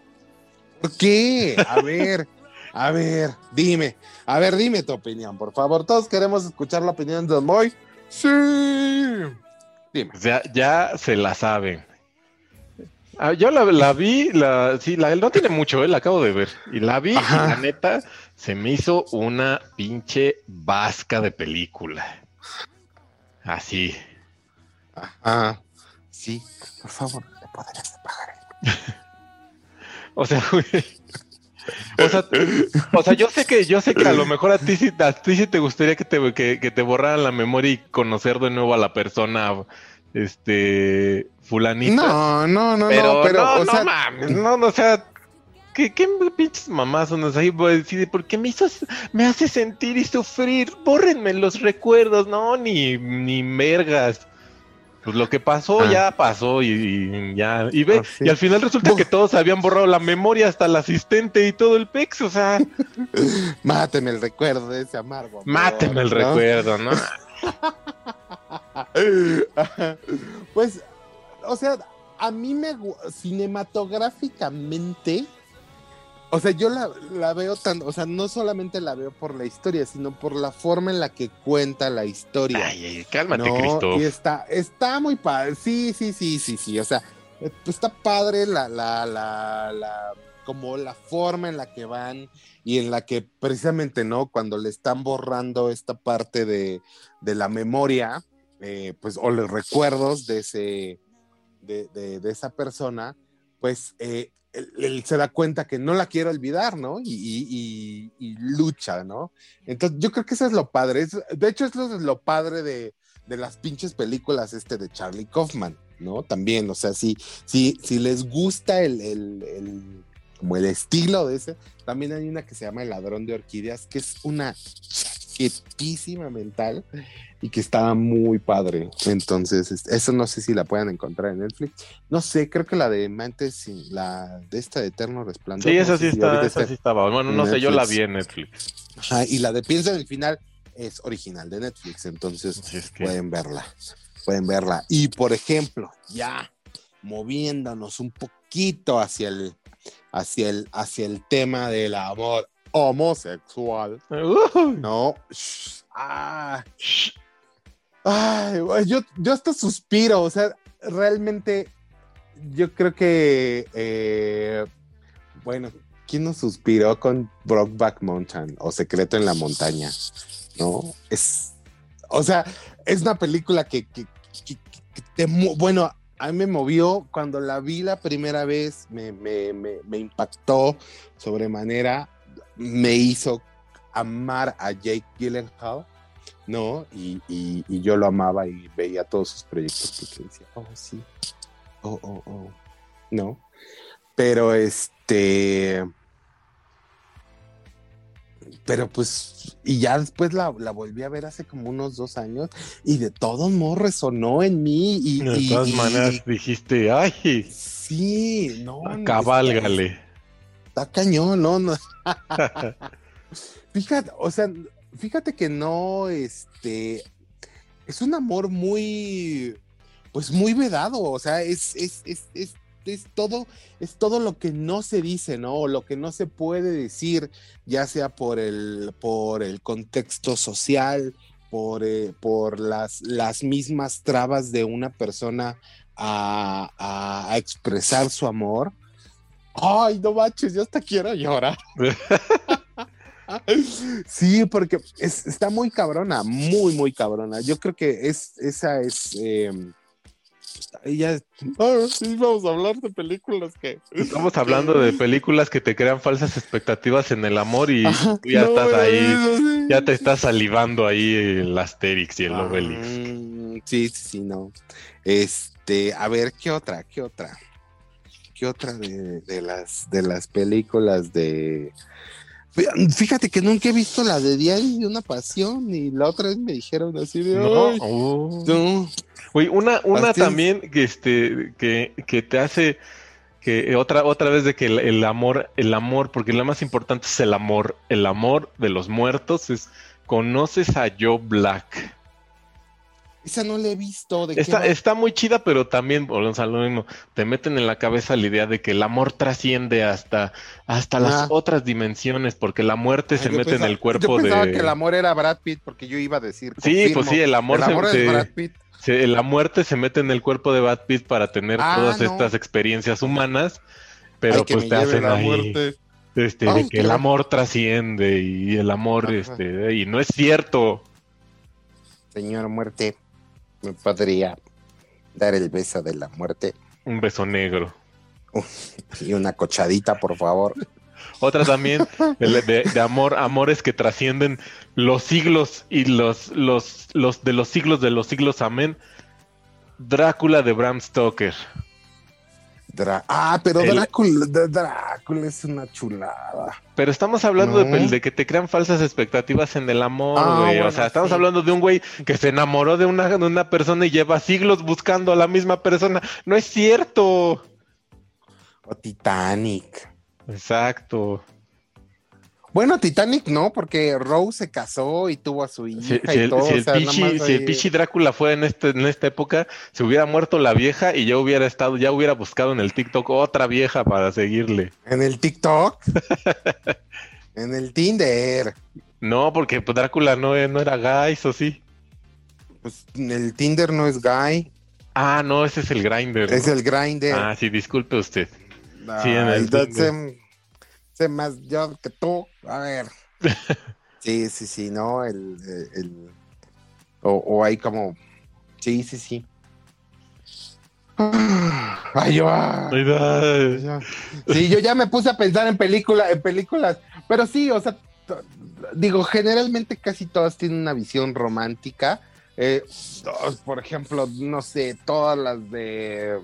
¿Por qué? A ver, a ver, dime. A ver, dime tu opinión, por favor. Todos queremos escuchar la opinión de Moy. Sí. Dime. Ya se la saben. Ah, yo la, la vi, la, sí, la, no tiene mucho, eh, la acabo de ver. Y la vi, y la neta, se me hizo una pinche vasca de película. Así. Ajá. Sí, por favor, le podrías apagar (laughs) O sea, güey. O sea, o sea, yo sé que, yo sé que a lo mejor a ti sí, a ti sí te gustaría que te, que, que te borraran la memoria y conocer de nuevo a la persona este, fulanita. No, no, no, pero, no, pero, no, o no sea, mames, no, no, o sea, ¿qué, qué pinches mamás son ahí? ¿por qué me hizo, me hace sentir y sufrir? Bórrenme los recuerdos, no, ni, ni mergas. Pues lo que pasó Ah. ya pasó y, y ya, y ve, Ah, sí. y al final resulta que todos habían borrado la memoria, hasta el asistente y todo el pex, o sea, (laughs) máteme el recuerdo de ese amargo. amor, máteme el ¿no? recuerdo, ¿no? (laughs) pues, o sea, a mí me cinematográficamente, o sea, yo la, la veo tan, o sea, no solamente la veo por la historia, sino por la forma en la que cuenta la historia. Ay, ay, cálmate, No, Cristo. y está, está muy padre. Sí, sí, sí, sí, sí. O sea, está padre la, la, la, la, como la forma en la que van y en la que precisamente, ¿no? Cuando le están borrando esta parte de, de la memoria, eh, pues, o los recuerdos de ese, de, de- de esa persona, pues, eh, él, se da cuenta que no la quiere olvidar, ¿no? Y, y- lucha, ¿no? Entonces, yo creo que eso es lo padre. De hecho, es lo, padre de, las pinches películas este de Charlie Kaufman, ¿no? También, o sea, si, si, si les gusta el, el- el- el estilo de ese, también hay una que se llama El ladrón de orquídeas, que es una chaquetísima mental y que está muy padre. Entonces, es- eso no sé si la puedan encontrar en Netflix. No sé, creo que la de Mantes, la de esta de Eterno Resplandor. Sí, esa sí está, esa sí estaba. Bueno, no sé, yo la vi en Netflix. Ajá, y la de Piensa en el final es original de Netflix, entonces Así es que- pueden verla, pueden verla. Y por ejemplo, ya moviéndonos un poquito hacia el, hacia el, hacia el tema del amor homosexual, Uh, ¿no? Shh, ah, ay, yo, yo hasta suspiro, o sea, realmente yo creo que, eh, bueno, ¿quién no suspiró con Brokeback Mountain o Secreto en la Montaña? ¿No? Es, o sea, es una película que, que- que- que te, mo- bueno, a mí me movió cuando la vi la primera vez, me, me- me- me impactó sobremanera, me hizo amar a Jake Gyllenhaal, ¿no? Y, y- y yo lo amaba y veía todos sus proyectos porque decía, oh, sí, oh, oh, oh, ¿no? Pero este... Pero pues, y ya después la, la volví a ver hace como unos dos años y de todos modos resonó en mí y... de todas maneras dijiste, ay, Sí, no. cabálgale. Está cañón, no, no. (laughs) Fíjate, o sea, fíjate que no, este, es un amor muy, pues muy vedado, o sea, es, es, es, es, es todo, es todo lo que no se dice, ¿no? O lo que no se puede decir, ya sea por el, por el contexto social, por, eh, por las, las mismas trabas de una persona a, a- a expresar su amor. Ay, no manches, yo hasta quiero llorar. (laughs) Sí, porque es- está muy cabrona, muy, muy cabrona. Yo creo que es, esa es. eh, ella, sí, vamos a hablar de películas que. Estamos hablando de películas que te crean falsas expectativas en el amor y Ajá, tú ya no, estás ahí, sí. ya te estás salivando ahí el Asterix y el Ah, Obelix. sí, sí, sí, no. Este, a ver, ¿qué otra? ¿Qué otra? ¿Qué otra de, de las de las películas de Fí- Fíjate que nunca he visto la de Diario de una pasión y la otra vez me dijeron así de No, "Ay, oh. no". Oye, una, una también que este, que, que te hace que otra, otra vez de que el, el amor, el amor, porque lo más importante es el amor, el amor de los muertos es conoces a Joe Black. Esa no la he visto. ¿de qué Está, está muy chida, pero también, a lo mismo, te meten en la cabeza la idea de que el amor trasciende hasta, hasta las Ah. otras dimensiones, porque la muerte Ay, se mete pensaba- en el cuerpo yo pensaba de... que el amor era Brad Pitt porque yo iba a decir. Sí, confirmo, pues sí, el amor, el se- amor se- es Brad Pitt. se- la muerte se mete en el cuerpo de Brad Pitt para tener Ah, todas no. estas experiencias humanas, pero Ay, que pues te hacen la ahí muerte. este, de que el amor trasciende y el amor, Ajá. este, y no es cierto. Señor muerte, ¿me podría dar el beso de la muerte? Un beso negro. Y una cochadita, por favor. (laughs) Otra también de amor, amores que trascienden los siglos y los, los, los de los siglos de los siglos, amén. Drácula de Bram Stoker. Dra- ah, pero El- Drácula, es una chulada. Pero estamos hablando No. de, de que te crean falsas expectativas en el amor, Ah, güey. o sea, estamos sí. hablando de un güey que se enamoró de una, de una persona y lleva siglos buscando a la misma persona. No es cierto. O Titanic. Exacto. Bueno, Titanic no, porque Rose se casó y tuvo a su hija Si, y si el, todo. si o el nada pichi, más si el pichi Drácula fue en, este, en esta época, se hubiera muerto la vieja y ya hubiera estado, ya hubiera buscado en el TikTok otra vieja para seguirle. En el TikTok. (laughs) en el Tinder. No, porque Drácula no, no era gay, eso sí. Pues el Tinder no es gay, Ah, no, ese es el grinder. es el Grindr. Ah, sí, disculpe usted. Sí, en el Tinder. Sé, más yo que tú. A ver. (laughs) sí, sí, sí, no, el, el- el- o, o hay como, sí, sí, sí. (sighs) Ay, yo, ah, Ay, ya. Sí, yo ya me puse a pensar en películas, en películas, pero sí, o sea, digo, generalmente casi todas tienen una visión romántica. Eh, por ejemplo, no sé, todas las de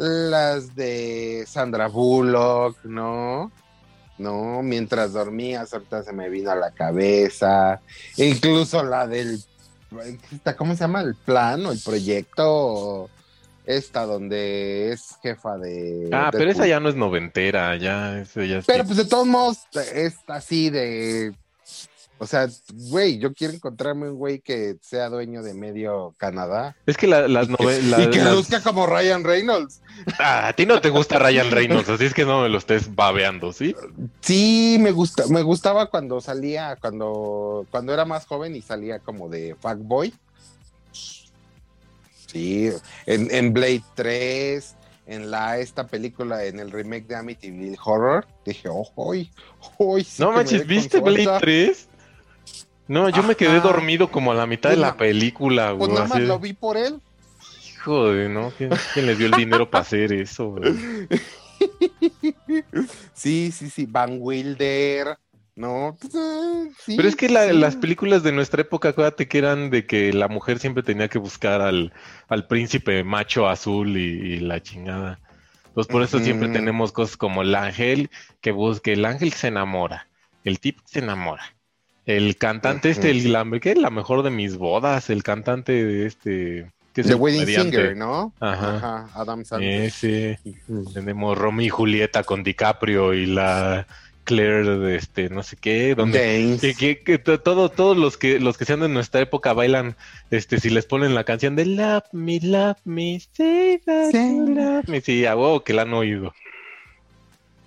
las de Sandra Bullock, ¿no? No, mientras dormías, ahorita se me vino a la cabeza. Incluso la del, ¿cómo se llama? El plan o el proyecto, esta donde es jefa de. Ah, pero esa ya no es noventera, ya, eso ya es Pero pues de todos modos es así de. O sea, güey, yo quiero encontrarme un güey que sea dueño de medio Canadá. Es que la- las novelas. y que luzca como Ryan Reynolds. Ah, a ti no te gusta Ryan Reynolds, así es que no me lo estés babeando, ¿sí? Sí, me gusta, me gustaba cuando salía, cuando, cuando era más joven y salía como de fuckboy. Sí, en, en Blade 3, en la esta película, en el remake de Amityville Horror, dije, oh, hoy, sí No manches, ¿viste Blade fuerza". 3? No, yo me quedé dormido como a la mitad de Pues la película, Pues güey. nada más lo vi por él. Hijo de, ¿no? ¿Quién, quién les dio el dinero para hacer eso, güey? Sí, sí, sí, Van Wilder, ¿no? Pues, sí, Pero es que la- sí. las películas de nuestra época, acuérdate que eran de que la mujer siempre tenía que buscar al, al príncipe macho azul y, y la chingada. Entonces, por eso siempre tenemos cosas como el ángel que busca, el ángel se enamora, el tipo se enamora. El cantante este, el, la, ¿qué? la mejor de mis bodas, el cantante de este... que es The el Wedding comediante. Singer, ¿no? Ajá. Adam Sandler. Ese. Tenemos Romeo y Julieta con DiCaprio y la Claire de este, no sé qué, donde que, que- que to- todo, todos los que los que sean de nuestra época bailan, este, si les ponen la canción de Love Me, Love Me, say that you Sí. love me, sí, a huevo que la han oído.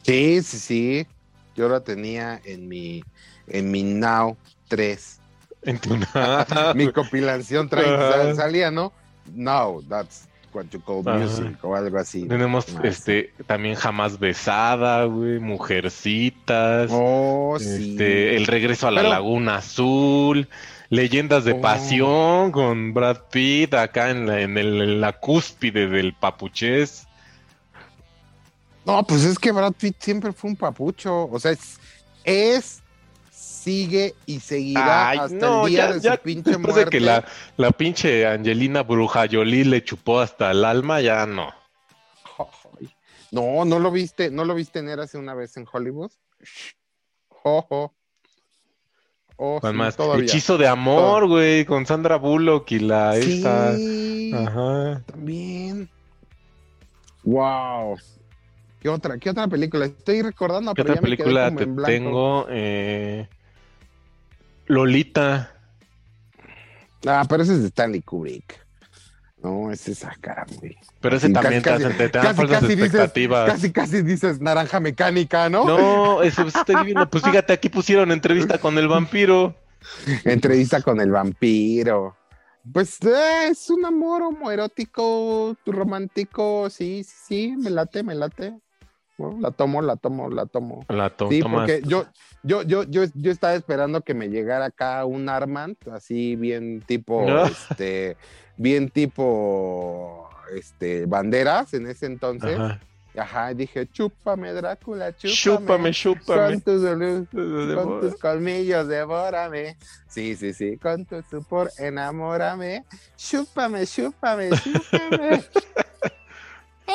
Sí, sí, sí. Yo la tenía en mi, en mi Now 3. En tu- (laughs) mi compilación trae- sal- salía, ¿no? Now, that's what you call Ajá. music o algo así. Tenemos Ah, este también jamás besada, güey, mujercitas, Oh, sí. este, el regreso a la Pero- laguna azul, leyendas de Oh. pasión con Brad Pitt acá en la, en el- en la cúspide del papuchés. No, pues es que Brad Pitt siempre fue un papucho. O sea, es, es, sigue y seguirá Ay, hasta no, el día ya, de ya su pinche después muerte. de que la, la pinche Angelina Bruja Jolie le chupó hasta el alma, ya no. No, no lo viste, no lo viste en hace una vez en Hollywood. Ojo. Oh, ¿Cuál sí, más? todavía. Hechizo de amor, güey, con Sandra Bullock y la esta. Sí, Ajá. también. Wow. ¿Qué otra, ¿Qué otra película? Estoy recordando, ¿Qué pero otra ya me quedé película como te en blanco. tengo? Eh, Lolita. Ah, pero ese es de Stanley Kubrick. No, ese es acá, güey. Pero ese también te, casi- te, te dan casi, falsas casi dices, expectativas. casi, casi dices naranja mecánica, ¿no? No, eso estoy viendo. Pues fíjate, aquí pusieron entrevista con el vampiro. (laughs) Entrevista con el vampiro. Pues eh, es un amor homoerótico, romántico, sí, sí, sí, me late, me late. La tomo, la tomo, la tomo. La to- Sí, tomas. porque yo, yo, yo, yo, yo estaba esperando que me llegara acá un Armand, así bien tipo, (laughs) este, bien tipo, este, banderas en ese entonces. Ajá. Ajá, dije, chúpame, Drácula, chúpame. Chúpame, chúpame. Con tus, (laughs) con tus colmillos, devórame. Sí, sí, sí, con tu supor, enamórame. Chúpame, chúpame, chúpame. (laughs)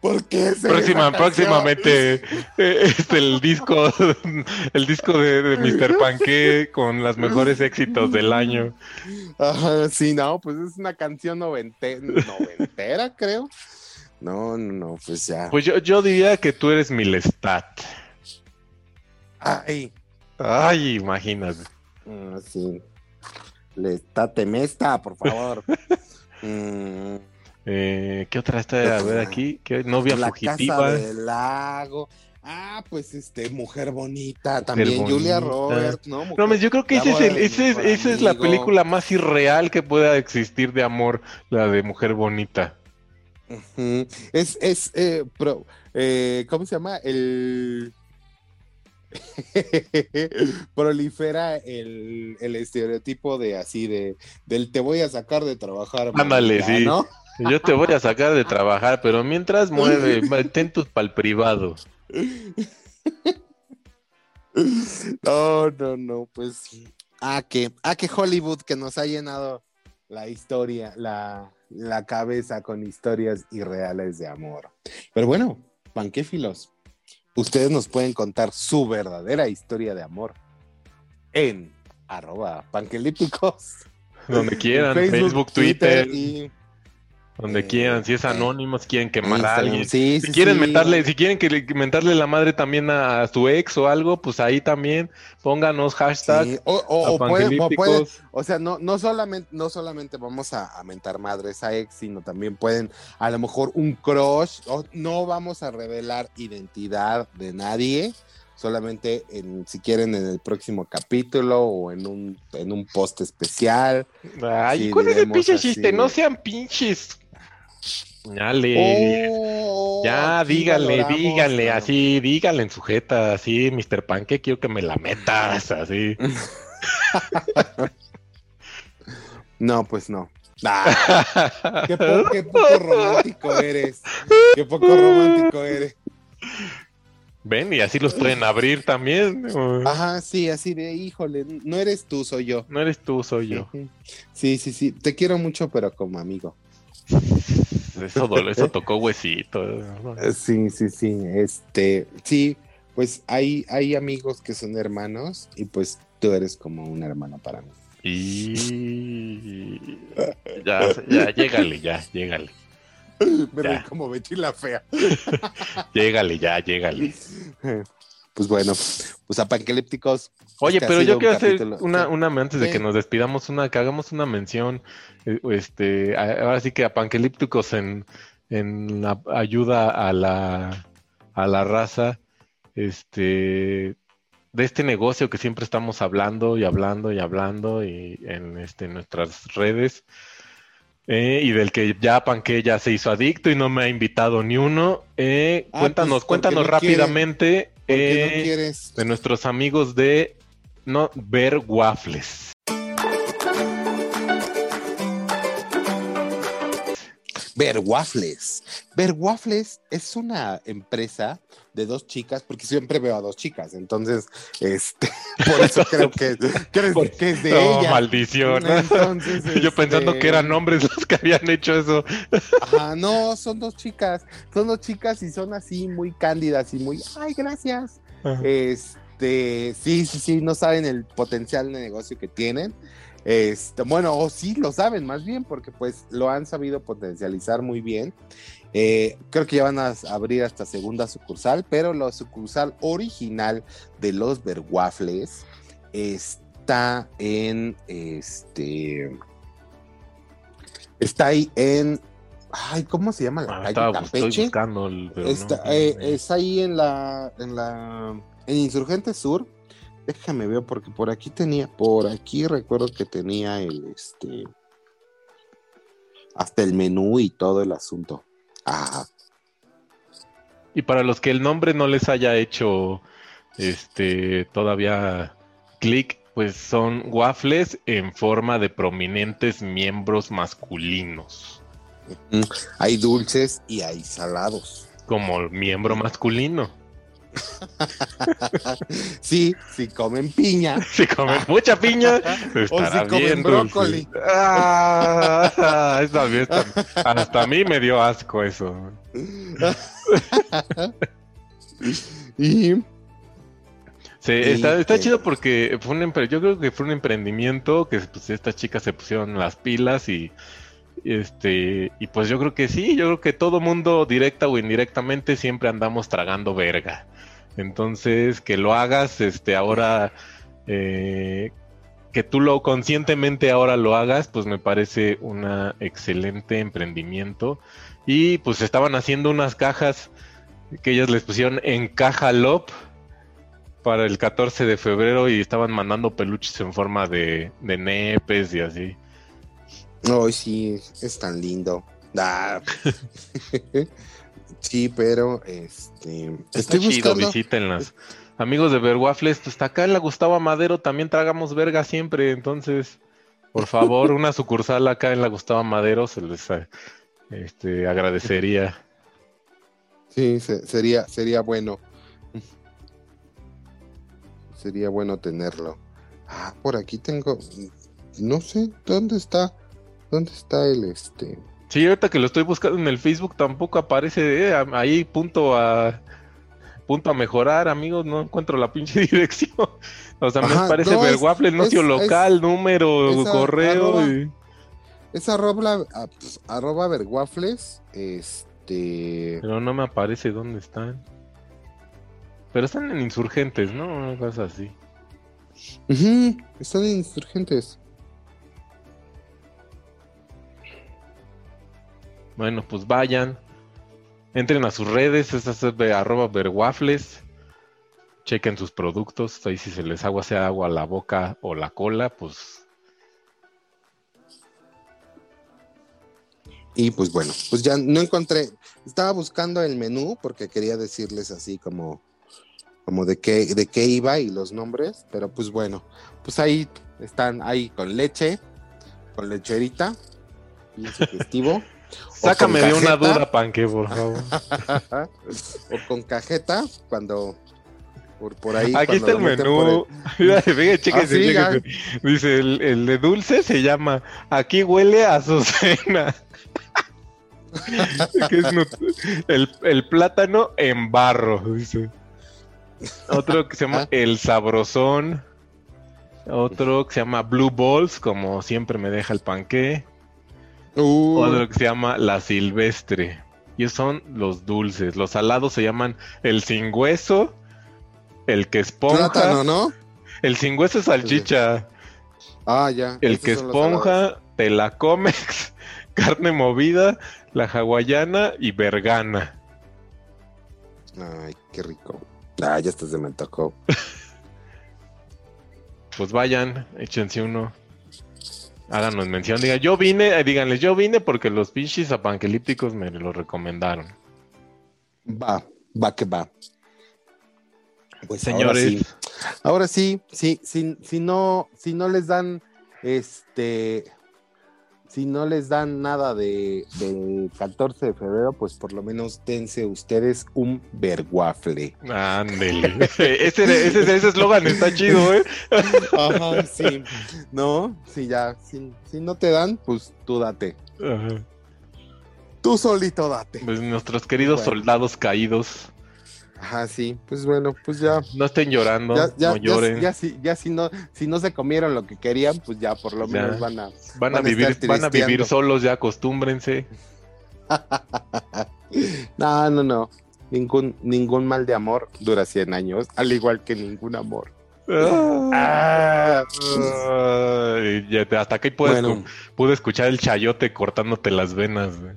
¿Por qué se Próxima, próximamente (laughs) eh, es el disco, (laughs) el disco de, de Mr. Panque con los mejores éxitos del año. Sí, no, pues es una canción novente- noventera, (laughs) creo. No, no, no, pues ya. Pues yo, yo diría que tú eres mi Lestat. Ay, Ay, imagínate. ah, sí. Le está temesta, por favor. Mm, Eh, ¿Qué otra está? A ver aquí. ¿Qué? Novia la fugitiva. casa del lago. Ah, pues este, mujer bonita, también Mujer Julia bonita. Roberts, ¿no? No, yo creo que ese es, el, ese es, esa es la película más irreal que pueda existir de amor, la de Mujer Bonita. Es, es, eh, pro- eh, ¿cómo se llama? El... (laughs) Prolifera el, el estereotipo de así, de del te voy a sacar de trabajar. Ándale, mamita", sí. ¿no? Yo te voy a sacar de trabajar, pero mientras mueve, (laughs) ten tus pal privado. No, no, no, pues. Ah, que, ah, que Hollywood que nos ha llenado la historia, la, la cabeza con historias irreales de amor. Pero bueno, panquéfilos, ustedes nos pueden contar su verdadera historia de amor en arroba panquelípticos. Donde quieran, (laughs) Facebook, Twitter, y donde eh, quieran. Si es anónimo, si quieren quemar a alguien. Sí, Si sí, quieren sí. mentarle, si quieren que le, mentarle la madre también a, a su ex o algo, pues ahí también pónganos hashtag O, o- o pueden- o sea, no, no, solamente, no solamente vamos a, a mentar madres a ex, sino también pueden, a lo mejor, un crush. o- no vamos a revelar identidad de nadie, solamente en, si quieren en el próximo capítulo o en un, en un post especial. Ay, ¿cuál es el pinche chiste? No sean pinches. Dale. Oh, ya, díganle, díganle, así, díganle en sujeta, así, Mr. Panque, quiero que me la metas, así. (laughs) No, pues no. (laughs) Qué, po- qué poco romántico eres. Qué poco romántico eres. Ven, y así los pueden abrir también. Ajá, sí, así de, híjole, no eres tú, soy yo. No eres tú, soy yo. (laughs) Sí, sí, sí. Te quiero mucho, pero como amigo. Eso, eso (laughs) tocó huesito. Eh, Sí, sí, sí. Este, sí, pues hay, hay amigos que son hermanos y pues tú eres como un hermano para mí. Y (laughs) ya, ya, llégale, ya, llégale. Me Ya. como Betty la fea. (laughs) Llégale, ya, llégale. Pues bueno, pues a panquelípticos. Oye, Este pero yo un quiero hacer capítulo- una, una antes de ¿Qué? que nos despidamos, una, que hagamos una mención, eh, este, ahora sí que a Panquelípticos en, en la ayuda a la, a la raza, este, de este negocio que siempre estamos hablando y hablando y hablando y en este, nuestras redes. eh, y del que ya Panque ya se hizo adicto y no me ha invitado ni uno. Eh, Ah, cuéntanos, pues, cuéntanos no quiere. rápidamente. ¿Por qué eh, no quieres? de nuestros amigos de no ver waffles. Ver Waffles. Ver Waffles es una empresa de dos chicas, porque siempre veo a dos chicas, entonces, este, (laughs) por eso creo que, creo Por- que es de No, ella. maldición. Entonces, (laughs) Yo pensando este, que eran hombres los que habían hecho eso. Ajá, no, son dos chicas, son dos chicas y son así muy cándidas y muy, ay, gracias. Este, sí, sí, sí, no saben el potencial de negocio que tienen. Este, bueno, o sí lo saben más bien, porque pues lo han sabido potencializar muy bien. Eh, creo que ya van a abrir hasta segunda sucursal, pero la sucursal original de los Berwaffles está en este. Está ahí en. Ay, ¿cómo se llama la Ah, calle? estaba, estoy Campeche. buscando el- pero Está, no, eh, eh, es ahí en la, en la, en Insurgente Sur. Déjame ver porque por aquí tenía, por aquí recuerdo que tenía el, este, hasta el menú y todo el asunto. Ah, Y para los que el nombre no les haya hecho este todavía clic, pues son waffles en forma de prominentes miembros masculinos. Hay dulces y hay salados. Como el miembro masculino. (laughs) Sí, si comen piña. (laughs) Si comen mucha piña, (laughs) estará si comen bien brócoli. dulce. Ah, hasta a mí me dio asco eso. Y Sí, Y está, chido porque fue un yo creo que fue un emprendimiento que pues estas chicas se pusieron las pilas y este y pues yo creo que sí, yo creo que todo mundo directa o indirectamente siempre andamos tragando verga. Entonces, que lo hagas este ahora eh, que tú lo conscientemente ahora lo hagas, pues me parece un excelente emprendimiento. Y pues estaban haciendo unas cajas que ellas les pusieron en caja LOP para el 14 de febrero y estaban mandando peluches en forma de, de nepes y así. Ay, sí, es tan lindo. Ah. (laughs) sí, pero este Está estoy chido, buscando. visítenlas. Amigos de Verwaffles, pues acá en la Gustavo Madero también tragamos verga siempre, entonces, por favor, una sucursal acá en la Gustavo Madero se les eh, este, agradecería. Sí, se- sería sería bueno. Sería bueno tenerlo. Ah, por aquí tengo no sé dónde está dónde está el este Sí, ahorita que lo estoy buscando en el Facebook tampoco aparece eh, ahí punto a punto a mejorar, amigos, no encuentro la pinche (laughs) dirección. O sea, me parece no, es- Verwaffles, no es- sitio local, es- número, esa correo arroba. y... es arroba ah, pues, arroba verwaffles este Pero no me aparece dónde están. Pero están en insurgentes, ¿no? Una cosa así. ujú, están en insurgentes. Bueno, pues vayan. Entren a sus redes, esas es de arroba verwaffles. Chequen sus productos. Ahí si se les agua sea agua a la boca o la cola, pues Y pues bueno, pues ya no encontré, estaba buscando el menú porque quería decirles así como, como de qué, de qué iba y los nombres, pero pues bueno, pues ahí están ahí con leche, con lecherita, bien sugestivo, (laughs) sácame de una duda, panque, por favor. (laughs) o con cajeta cuando por, por ahí. Aquí está el menú. (laughs) Fíjate, chéquense, Ah, sí, ya. chéquense. Dice, el, el de dulce se llama Aquí huele a azucena. (laughs) Que es nut- el, el plátano en barro, dice. Otro que se llama Ah. El Sabrosón. Otro que se llama Blue Balls, como siempre me deja el panqué. Uh, Otro que se llama La Silvestre. Y son los dulces. Los salados se llaman el sin hueso, el que esponja. plátano, ¿no? El sin hueso es salchicha. Ah, ya. El que esponja, te la comes, (laughs) carne movida, la hawaiana y vergana. Ay, qué rico. Ah, ya hasta se me. (laughs) Pues vayan, échense uno. Háganos mención, digan, yo vine, eh, díganles, yo vine porque los pinches apanquelípticos me lo recomendaron. Va, va que va. Pues Señores, Ahora sí, ahora sí, sí, si, si no, si no les dan, este, si no les dan nada de, del 14 de febrero, pues por lo menos dense ustedes un verguafle. ándele. (laughs) ese eslogan está chido, ¿eh? Ajá, sí. No, si ya, si, si no te dan, pues tú date. Ajá. Tú solito date. Pues nuestros queridos Bueno. soldados caídos, Ajá, sí. Pues bueno, pues ya. no estén llorando, Ya, ya, no ya, lloren. ya si, ya si no, si no se comieron lo que querían, pues ya por lo Ya. menos van a, van a van a vivir, van a vivir solos, ya acostúmbrense. (laughs) No, no, no. Ningún, ningún mal de amor dura 100 años, al igual que ningún amor. Ah, ya hasta aquí puedes Bueno, pude escuchar el chayote cortándote las venas. güey.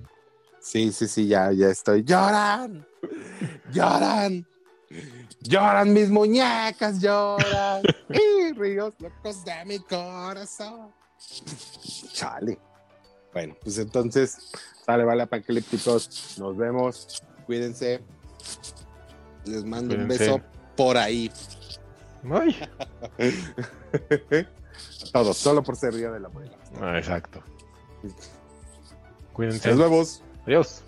sí, sí, sí, ya, ya estoy. ¡Lloran! ¡Lloran! ¡Lloran mis muñecas! ¡Lloran! (laughs) ¡Y ríos locos de mi corazón! Chale. Bueno, pues entonces, sale, vale, panquilípticos. Nos vemos. Cuídense. Les mando un beso por ahí. Ay. (laughs) A todos, solo por ser día de la abuela. Ah, exacto. Cuídense. Nos vemos. Adiós.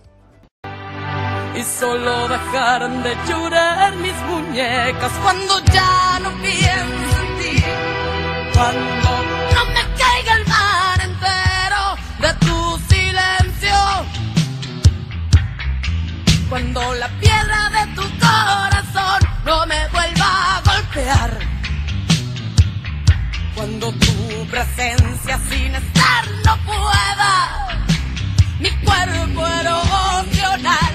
Y solo dejaron de llorar mis muñecas cuando ya no pienso en ti. Cuando no me caiga el mar entero de tu silencio. Cuando la piedra de tu corazón no me vuelva a golpear. Cuando tu presencia sin estar no pueda mi cuerpo erosionarse